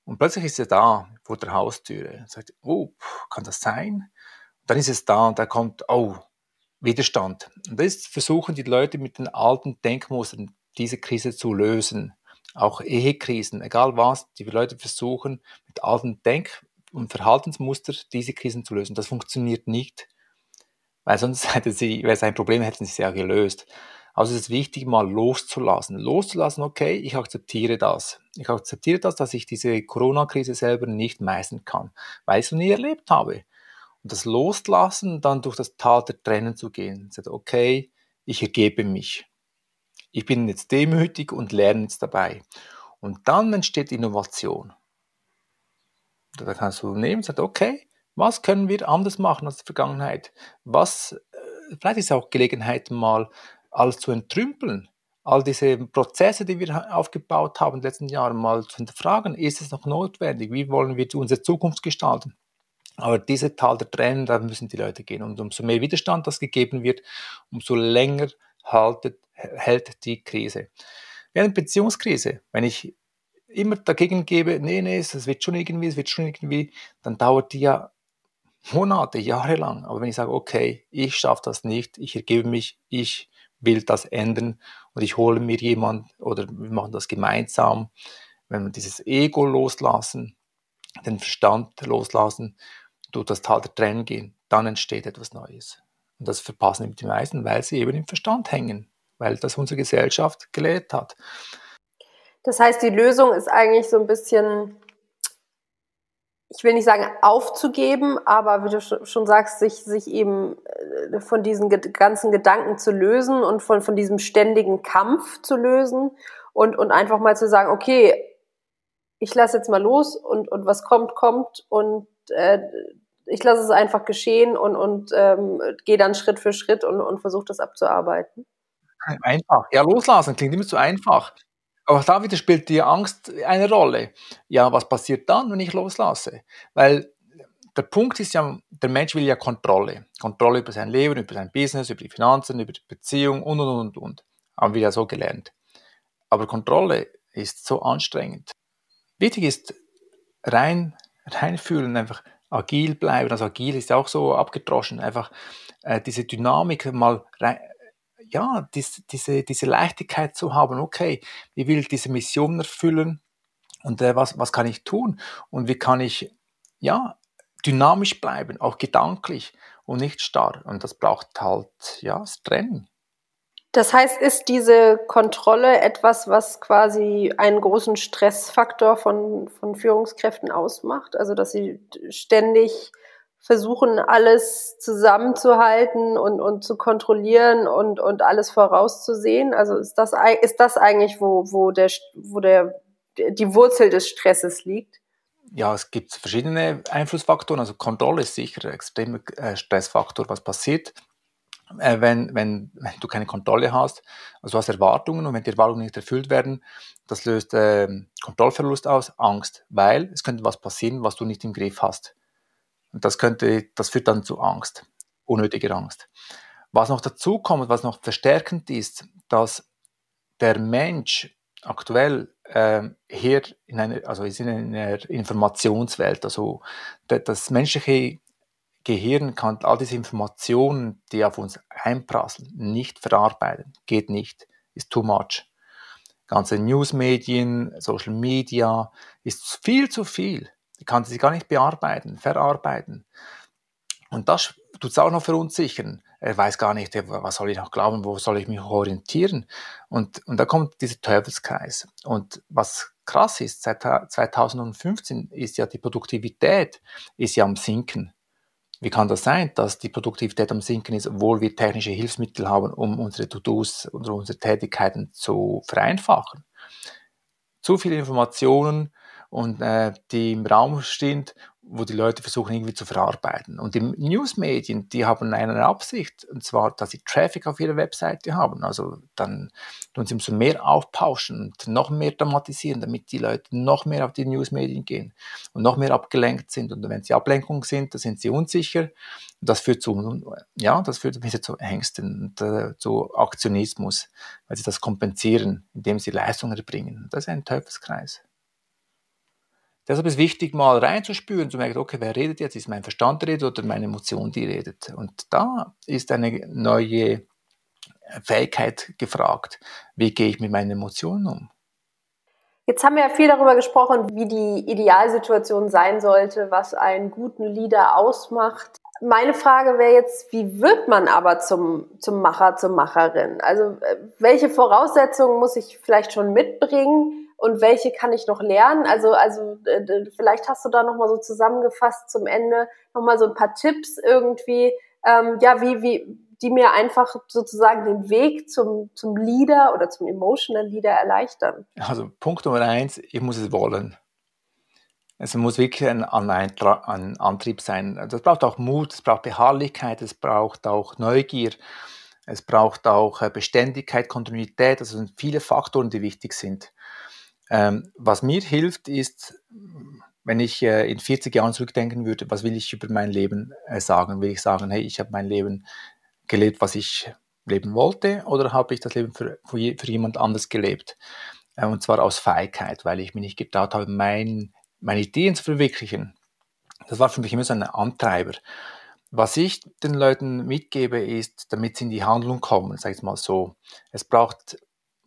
Und plötzlich ist er da, vor der Haustüre. Sagt, oh, kann das sein? Und dann ist es da und da kommt, oh, Widerstand. Und das versuchen die Leute mit den alten Denkmustern diese Krise zu lösen. Auch Ehekrisen, egal was, die Leute versuchen mit alten Denk- und Verhaltensmuster diese Krisen zu lösen. Das funktioniert nicht, weil sonst hätte sie, wäre es ein Problem, hätten sie es ja gelöst. Also es ist wichtig, mal loszulassen. Loszulassen, okay, ich akzeptiere das. Ich akzeptiere das, dass ich diese Corona-Krise selber nicht meistern kann, weil ich es noch nie erlebt habe. Und das Loslassen, dann durch das Tal der Tränen zu gehen. Okay, ich ergebe mich. Ich bin jetzt demütig und lerne jetzt dabei. Und dann entsteht Innovation. Da kannst du nehmen und sagen, okay, was können wir anders machen als die Vergangenheit? Was, äh, vielleicht ist es auch Gelegenheit, mal alles zu entrümpeln. All diese Prozesse, die wir aufgebaut haben in den letzten Jahren, mal zu hinterfragen, ist es noch notwendig? Wie wollen wir unsere Zukunft gestalten? Aber diese Tal der Tränen, da müssen die Leute gehen. Und umso mehr Widerstand das gegeben wird, umso länger haltet, hält die Krise. Eine Beziehungskrise. Wenn ich immer dagegen gebe, nee, nee, es wird schon irgendwie, es wird schon irgendwie, dann dauert die ja Monate, Jahre lang. Aber wenn ich sage, okay, ich schaffe das nicht, ich ergebe mich, ich will das ändern und ich hole mir jemand oder wir machen das gemeinsam, wenn wir dieses Ego loslassen, den Verstand loslassen, durch das Tal der Tränen gehen, dann entsteht etwas Neues. Und das verpassen die meisten, weil sie eben im Verstand hängen, weil das unsere Gesellschaft gelehrt hat. Das heißt, die Lösung ist eigentlich so ein bisschen, ich will nicht sagen aufzugeben, aber wie du schon sagst, sich, sich eben äh, von diesen ganzen Gedanken zu lösen und von, von diesem ständigen Kampf zu lösen und, und einfach mal zu sagen, okay, ich lasse jetzt mal los und, und was kommt, kommt und äh, ich lasse es einfach geschehen und, und ähm, gehe dann Schritt für Schritt und, und versuche das abzuarbeiten. Einfach. Ja, loslassen klingt immer zu einfach. Aber da wieder spielt die Angst eine Rolle. Ja, was passiert dann, wenn ich loslasse? Weil der Punkt ist ja, der Mensch will ja Kontrolle. Kontrolle über sein Leben, über sein Business, über die Finanzen, über die Beziehung und, und, und, und. Haben wir ja so gelernt. Aber Kontrolle ist so anstrengend. Wichtig ist rein, reinfühlen, einfach agil bleiben. Also agil ist ja auch so abgedroschen. Einfach äh, diese Dynamik mal rein, ja, dies, diese, diese Leichtigkeit zu haben, okay, wie will ich diese Mission erfüllen und äh, was, was kann ich tun und wie kann ich, ja, dynamisch bleiben, auch gedanklich und nicht starr. Und das braucht halt, ja, das Training. Das heißt, ist diese Kontrolle etwas, was quasi einen großen Stressfaktor von, von Führungskräften ausmacht? Also, dass sie ständig versuchen, alles zusammenzuhalten und, und zu kontrollieren und, und alles vorauszusehen? Also ist das, ist das eigentlich, wo, wo, der, wo der, die Wurzel des Stresses liegt? Ja, es gibt verschiedene Einflussfaktoren. Also Kontrolle ist sicher ein extremer äh, Stressfaktor, was passiert. Äh, wenn, wenn, wenn du keine Kontrolle hast, also du hast Erwartungen und wenn die Erwartungen nicht erfüllt werden, das löst äh, Kontrollverlust aus, Angst, weil es könnte was passieren, was du nicht im Griff hast. Und das könnte, das führt dann zu Angst, unnötiger Angst. Was noch dazu kommt, was noch verstärkend ist, dass der Mensch aktuell äh, hier in einer, also ist in einer Informationswelt, also das menschliche Gehirn kann all diese Informationen, die auf uns einprasseln, nicht verarbeiten. Geht nicht. Ist too much. Ganze Newsmedien, Social Media ist viel zu viel. Die kann sie gar nicht bearbeiten, verarbeiten. Und das tut es auch noch verunsichern. Er weiß gar nicht, was soll ich noch glauben, wo soll ich mich orientieren. Und, und da kommt dieser Teufelskreis. Und was krass ist, seit 2015 ist ja die Produktivität ist ja am Sinken. Wie kann das sein, dass die Produktivität am Sinken ist, obwohl wir technische Hilfsmittel haben, um unsere To-Dos oder unsere Tätigkeiten zu vereinfachen? Zu viele Informationen und äh, die im Raum stehen wo die Leute versuchen irgendwie zu verarbeiten. Und die Newsmedien, die haben eine Absicht, und zwar, dass sie Traffic auf ihrer Webseite haben. Also dann tun sie umso mehr aufpauschen und noch mehr dramatisieren, damit die Leute noch mehr auf die Newsmedien gehen und noch mehr abgelenkt sind. Und wenn sie Ablenkung sind, dann sind sie unsicher. Und das führt zu, ja, das führt wieder zu Ängsten und äh, zu Aktionismus, weil sie das kompensieren, indem sie Leistungen erbringen. Das ist ein Teufelskreis. Deshalb ist es wichtig, mal reinzuspüren, zu merken, okay, wer redet jetzt? Ist mein Verstand redet oder meine Emotion, die redet? Und da ist eine neue Fähigkeit gefragt. Wie gehe ich mit meinen Emotionen um? Jetzt haben wir ja viel darüber gesprochen, wie die Idealsituation sein sollte, was einen guten Leader ausmacht. Meine Frage wäre jetzt, wie wird man aber zum, zum Macher, zur Macherin? Also äh, welche Voraussetzungen muss ich vielleicht schon mitbringen? Und welche kann ich noch lernen? Also, also äh, vielleicht hast du da nochmal so zusammengefasst zum Ende nochmal so ein paar Tipps irgendwie, ähm, ja, wie, wie, die mir einfach sozusagen den Weg zum, zum Leader oder zum Emotional Leader erleichtern. Also Punkt Nummer eins, ich muss es wollen. Es muss wirklich ein, ein Antrieb sein. Das braucht auch Mut, es braucht Beharrlichkeit, es braucht auch Neugier, es braucht auch äh, Beständigkeit, Kontinuität. Das sind viele Faktoren, die wichtig sind. Ähm, was mir hilft, ist, wenn ich äh, in 40 Jahren zurückdenken würde, was will ich über mein Leben äh, sagen? Will ich sagen, hey, ich habe mein Leben gelebt, was ich leben wollte, oder habe ich das Leben für, für, für jemand anders gelebt? Äh, und zwar aus Feigheit, weil ich mir nicht getraut habe, mein, meine Ideen zu verwirklichen. Das war für mich immer so ein Antreiber. Was ich den Leuten mitgebe, ist, damit sie in die Handlung kommen, sag ich mal so. Es braucht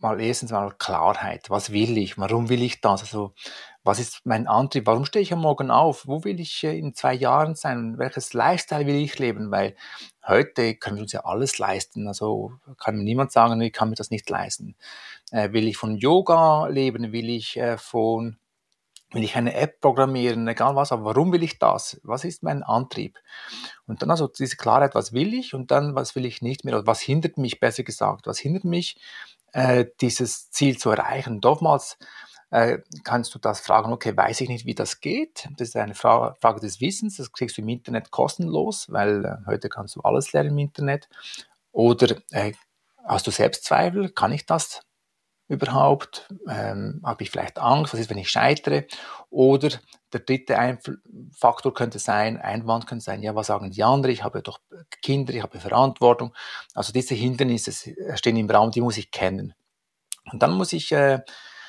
mal erstens mal Klarheit. Was will ich? Warum will ich das? Also, was ist mein Antrieb? Warum stehe ich am Morgen auf? Wo will ich äh, in zwei Jahren sein? Welches Lifestyle will ich leben? Weil heute können wir uns ja alles leisten. Also kann mir niemand sagen, ich kann mir das nicht leisten. Äh, will ich von Yoga leben? Will ich äh, von will ich eine App programmieren, egal was, aber warum will ich das? Was ist mein Antrieb? Und dann also diese Klarheit, was will ich und dann was will ich nicht mehr, oder was hindert mich, besser gesagt, was hindert mich, äh, dieses Ziel zu erreichen. Oftmals äh, kannst du das fragen, okay, weiß ich nicht, wie das geht. Das ist eine Fra Frage des Wissens, das kriegst du im Internet kostenlos, weil äh, heute kannst du alles lernen im Internet. Oder äh, hast du Selbstzweifel, kann ich das überhaupt? Ähm, Habe ich vielleicht Angst? Was ist, wenn ich scheitere? Oder der dritte Einfl Faktor könnte sein, Einwand könnte sein, ja, was sagen die anderen? Ich habe doch Kinder, ich habe Verantwortung. Also diese Hindernisse stehen im Raum, die muss ich kennen. Und dann muss ich äh,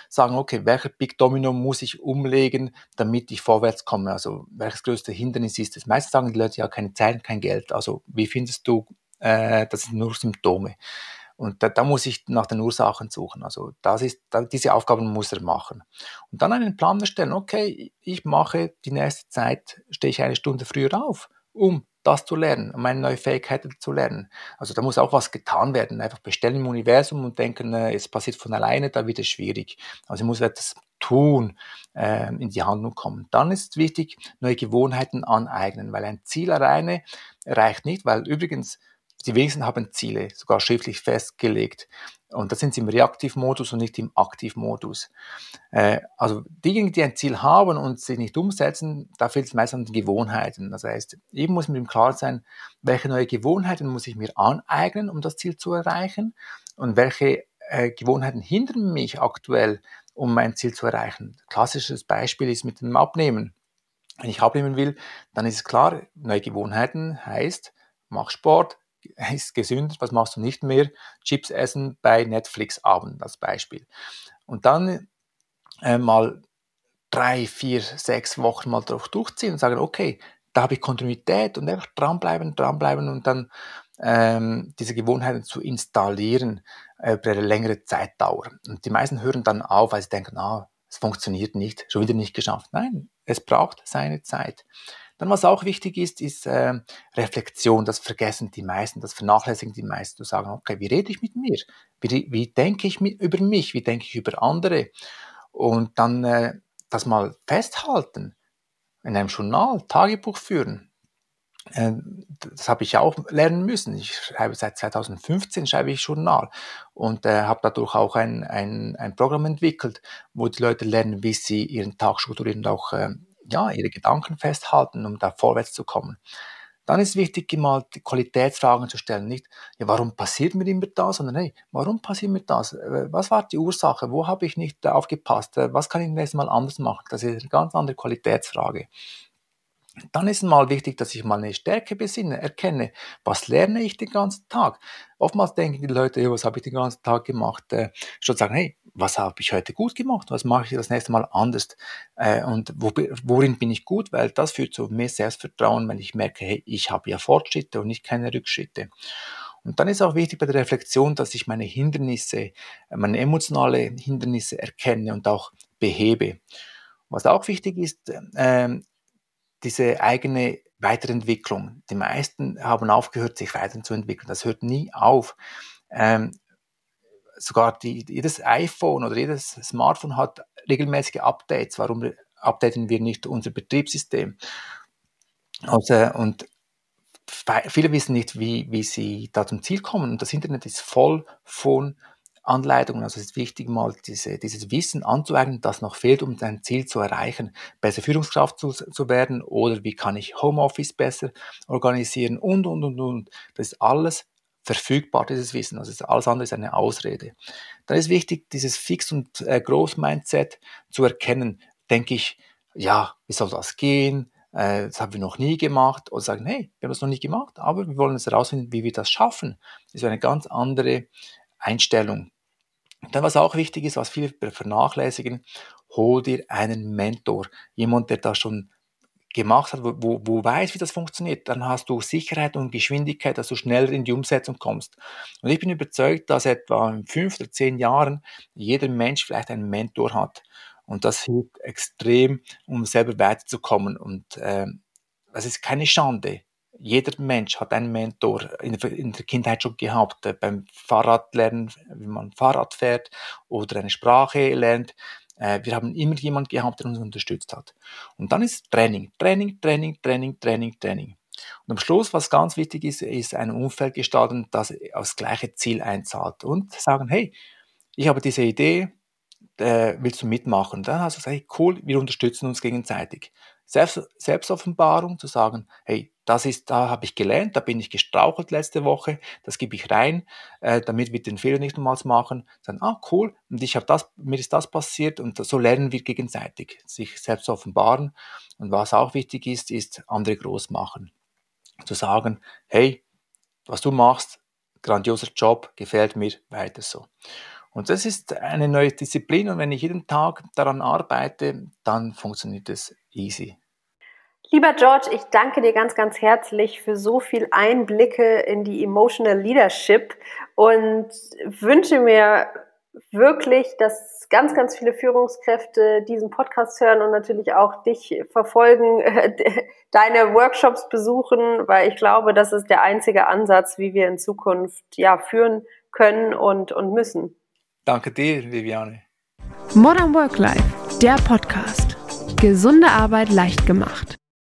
sagen, okay, welcher Big Domino muss ich umlegen, damit ich vorwärts komme? Also welches größte Hindernis ist es? Meistens sagen die Leute ja keine Zeit, kein Geld. Also wie findest du, äh, das sind nur Symptome. Und da, da, muss ich nach den Ursachen suchen. Also das ist, da, diese Aufgaben muss er machen. Und dann einen Plan erstellen. Okay, ich mache die nächste Zeit, stehe ich eine Stunde früher auf, um das zu lernen, um meine neue Fähigkeiten zu lernen. Also da muss auch was getan werden. Einfach bestellen im Universum und denken, äh, es passiert von alleine, da wird es schwierig. Also ich muss etwas tun, äh, in die Handlung kommen. Dann ist es wichtig, neue Gewohnheiten aneignen, weil ein Ziel alleine reicht nicht, weil übrigens die wenigsten haben Ziele sogar schriftlich festgelegt. Und da sind sie im Reaktivmodus und nicht im Aktivmodus. Äh, also diejenigen, die ein Ziel haben und sich nicht umsetzen, da fehlt es meist an den Gewohnheiten. Das heißt, eben muss mir im Klaren sein, welche neue Gewohnheiten muss ich mir aneignen, um das Ziel zu erreichen und welche äh, Gewohnheiten hindern mich aktuell, um mein Ziel zu erreichen. Klassisches Beispiel ist mit dem Abnehmen. Wenn ich abnehmen will, dann ist es klar, neue Gewohnheiten heißt, mach Sport, ist gesünder, was machst du nicht mehr? Chips essen bei Netflix Abend als Beispiel. Und dann äh, mal drei, vier, sechs Wochen mal drauf durchziehen und sagen, okay, da habe ich Kontinuität und einfach dranbleiben, dranbleiben und dann ähm, diese Gewohnheiten zu installieren äh, über eine längere Zeitdauer. Und die meisten hören dann auf, weil sie denken, ah, es funktioniert nicht, schon wieder nicht geschafft. Nein, es braucht seine Zeit. Dann, was auch wichtig ist, ist äh, Reflexion. Das vergessen die meisten, das vernachlässigen die meisten. Zu sagen, okay, wie rede ich mit mir? Wie, wie denke ich mit, über mich? Wie denke ich über andere? Und dann äh, das mal festhalten, in einem Journal, Tagebuch führen. Äh, das habe ich auch lernen müssen. Ich schreibe seit 2015 schreibe ich Journal und äh, habe dadurch auch ein, ein, ein Programm entwickelt, wo die Leute lernen, wie sie ihren Tag strukturieren und auch äh, ja, ihre Gedanken festhalten, um da vorwärts zu kommen. Dann ist wichtig, mal die Qualitätsfragen zu stellen. Nicht, ja, warum passiert mir immer das, sondern hey, warum passiert mir das? Äh, was war die Ursache? Wo habe ich nicht aufgepasst? Äh, was kann ich nächstes Mal anders machen? Das ist eine ganz andere Qualitätsfrage. Dann ist mal wichtig, dass ich mal eine Stärke besinne, erkenne, was lerne ich den ganzen Tag. Oftmals denken die Leute, ja, was habe ich den ganzen Tag gemacht? Äh, statt sagen, hey, was habe ich heute gut gemacht? Was mache ich das nächste Mal anders? Äh, und wo, worin bin ich gut? Weil das führt zu mehr Selbstvertrauen, wenn ich merke, hey, ich habe ja Fortschritte und nicht keine Rückschritte. Und dann ist auch wichtig bei der Reflexion, dass ich meine Hindernisse, meine emotionale Hindernisse erkenne und auch behebe. Was auch wichtig ist, äh, diese eigene Weiterentwicklung. Die meisten haben aufgehört, sich weiterzuentwickeln. Das hört nie auf. Ähm, sogar die, jedes iPhone oder jedes Smartphone hat regelmäßige Updates. Warum updaten wir nicht unser Betriebssystem? Also, und viele wissen nicht, wie, wie sie da zum Ziel kommen. Und das Internet ist voll von Anleitungen. Also es ist wichtig, mal diese, dieses Wissen anzueignen, das noch fehlt, um sein Ziel zu erreichen, besser Führungskraft zu, zu werden oder wie kann ich Homeoffice besser organisieren und, und, und, und. Das ist alles verfügbar, dieses Wissen. Also alles andere ist eine Ausrede. Dann ist wichtig, dieses Fix- und äh, Growth-Mindset zu erkennen. Denke ich, ja, wie soll das gehen? Äh, das haben wir noch nie gemacht. Oder sagen, hey, wir haben das noch nie gemacht, aber wir wollen jetzt herausfinden, wie wir das schaffen. Das ist eine ganz andere Einstellung. Dann, was auch wichtig ist, was viele vernachlässigen, hol dir einen Mentor. Jemand, der das schon gemacht hat, wo, wo weiß, wie das funktioniert. Dann hast du Sicherheit und Geschwindigkeit, dass du schneller in die Umsetzung kommst. Und ich bin überzeugt, dass etwa in fünf oder zehn Jahren jeder Mensch vielleicht einen Mentor hat. Und das hilft extrem, um selber weiterzukommen. Und äh, das ist keine Schande jeder Mensch hat einen Mentor in der, in der Kindheit schon gehabt, äh, beim Fahrradlernen, wie man Fahrrad fährt oder eine Sprache lernt. Äh, wir haben immer jemanden gehabt, der uns unterstützt hat. Und dann ist Training, Training, Training, Training, Training, Training. Und am Schluss, was ganz wichtig ist, ist ein Umfeld gestalten, das aufs gleiche Ziel einzahlt und sagen, hey, ich habe diese Idee, äh, willst du mitmachen? Dann hast du gesagt, hey, cool, wir unterstützen uns gegenseitig. Selbst, Selbstoffenbarung, zu sagen, hey, das ist, da habe ich gelernt, da bin ich gestrauchelt letzte Woche, das gebe ich rein, äh, damit wir den Fehler nicht nochmals machen. Sagen, ah, cool, und ich habe das, mir ist das passiert und so lernen wir gegenseitig, sich selbst offenbaren. Und was auch wichtig ist, ist andere groß machen. Zu sagen, hey, was du machst, grandioser Job, gefällt mir, weiter so. Und das ist eine neue Disziplin und wenn ich jeden Tag daran arbeite, dann funktioniert es easy. Lieber George, ich danke dir ganz, ganz herzlich für so viel Einblicke in die Emotional Leadership und wünsche mir wirklich, dass ganz, ganz viele Führungskräfte diesen Podcast hören und natürlich auch dich verfolgen, deine Workshops besuchen, weil ich glaube, das ist der einzige Ansatz, wie wir in Zukunft ja führen können und, und müssen. Danke dir, Viviane. Modern Work Life, der Podcast. Gesunde Arbeit leicht gemacht.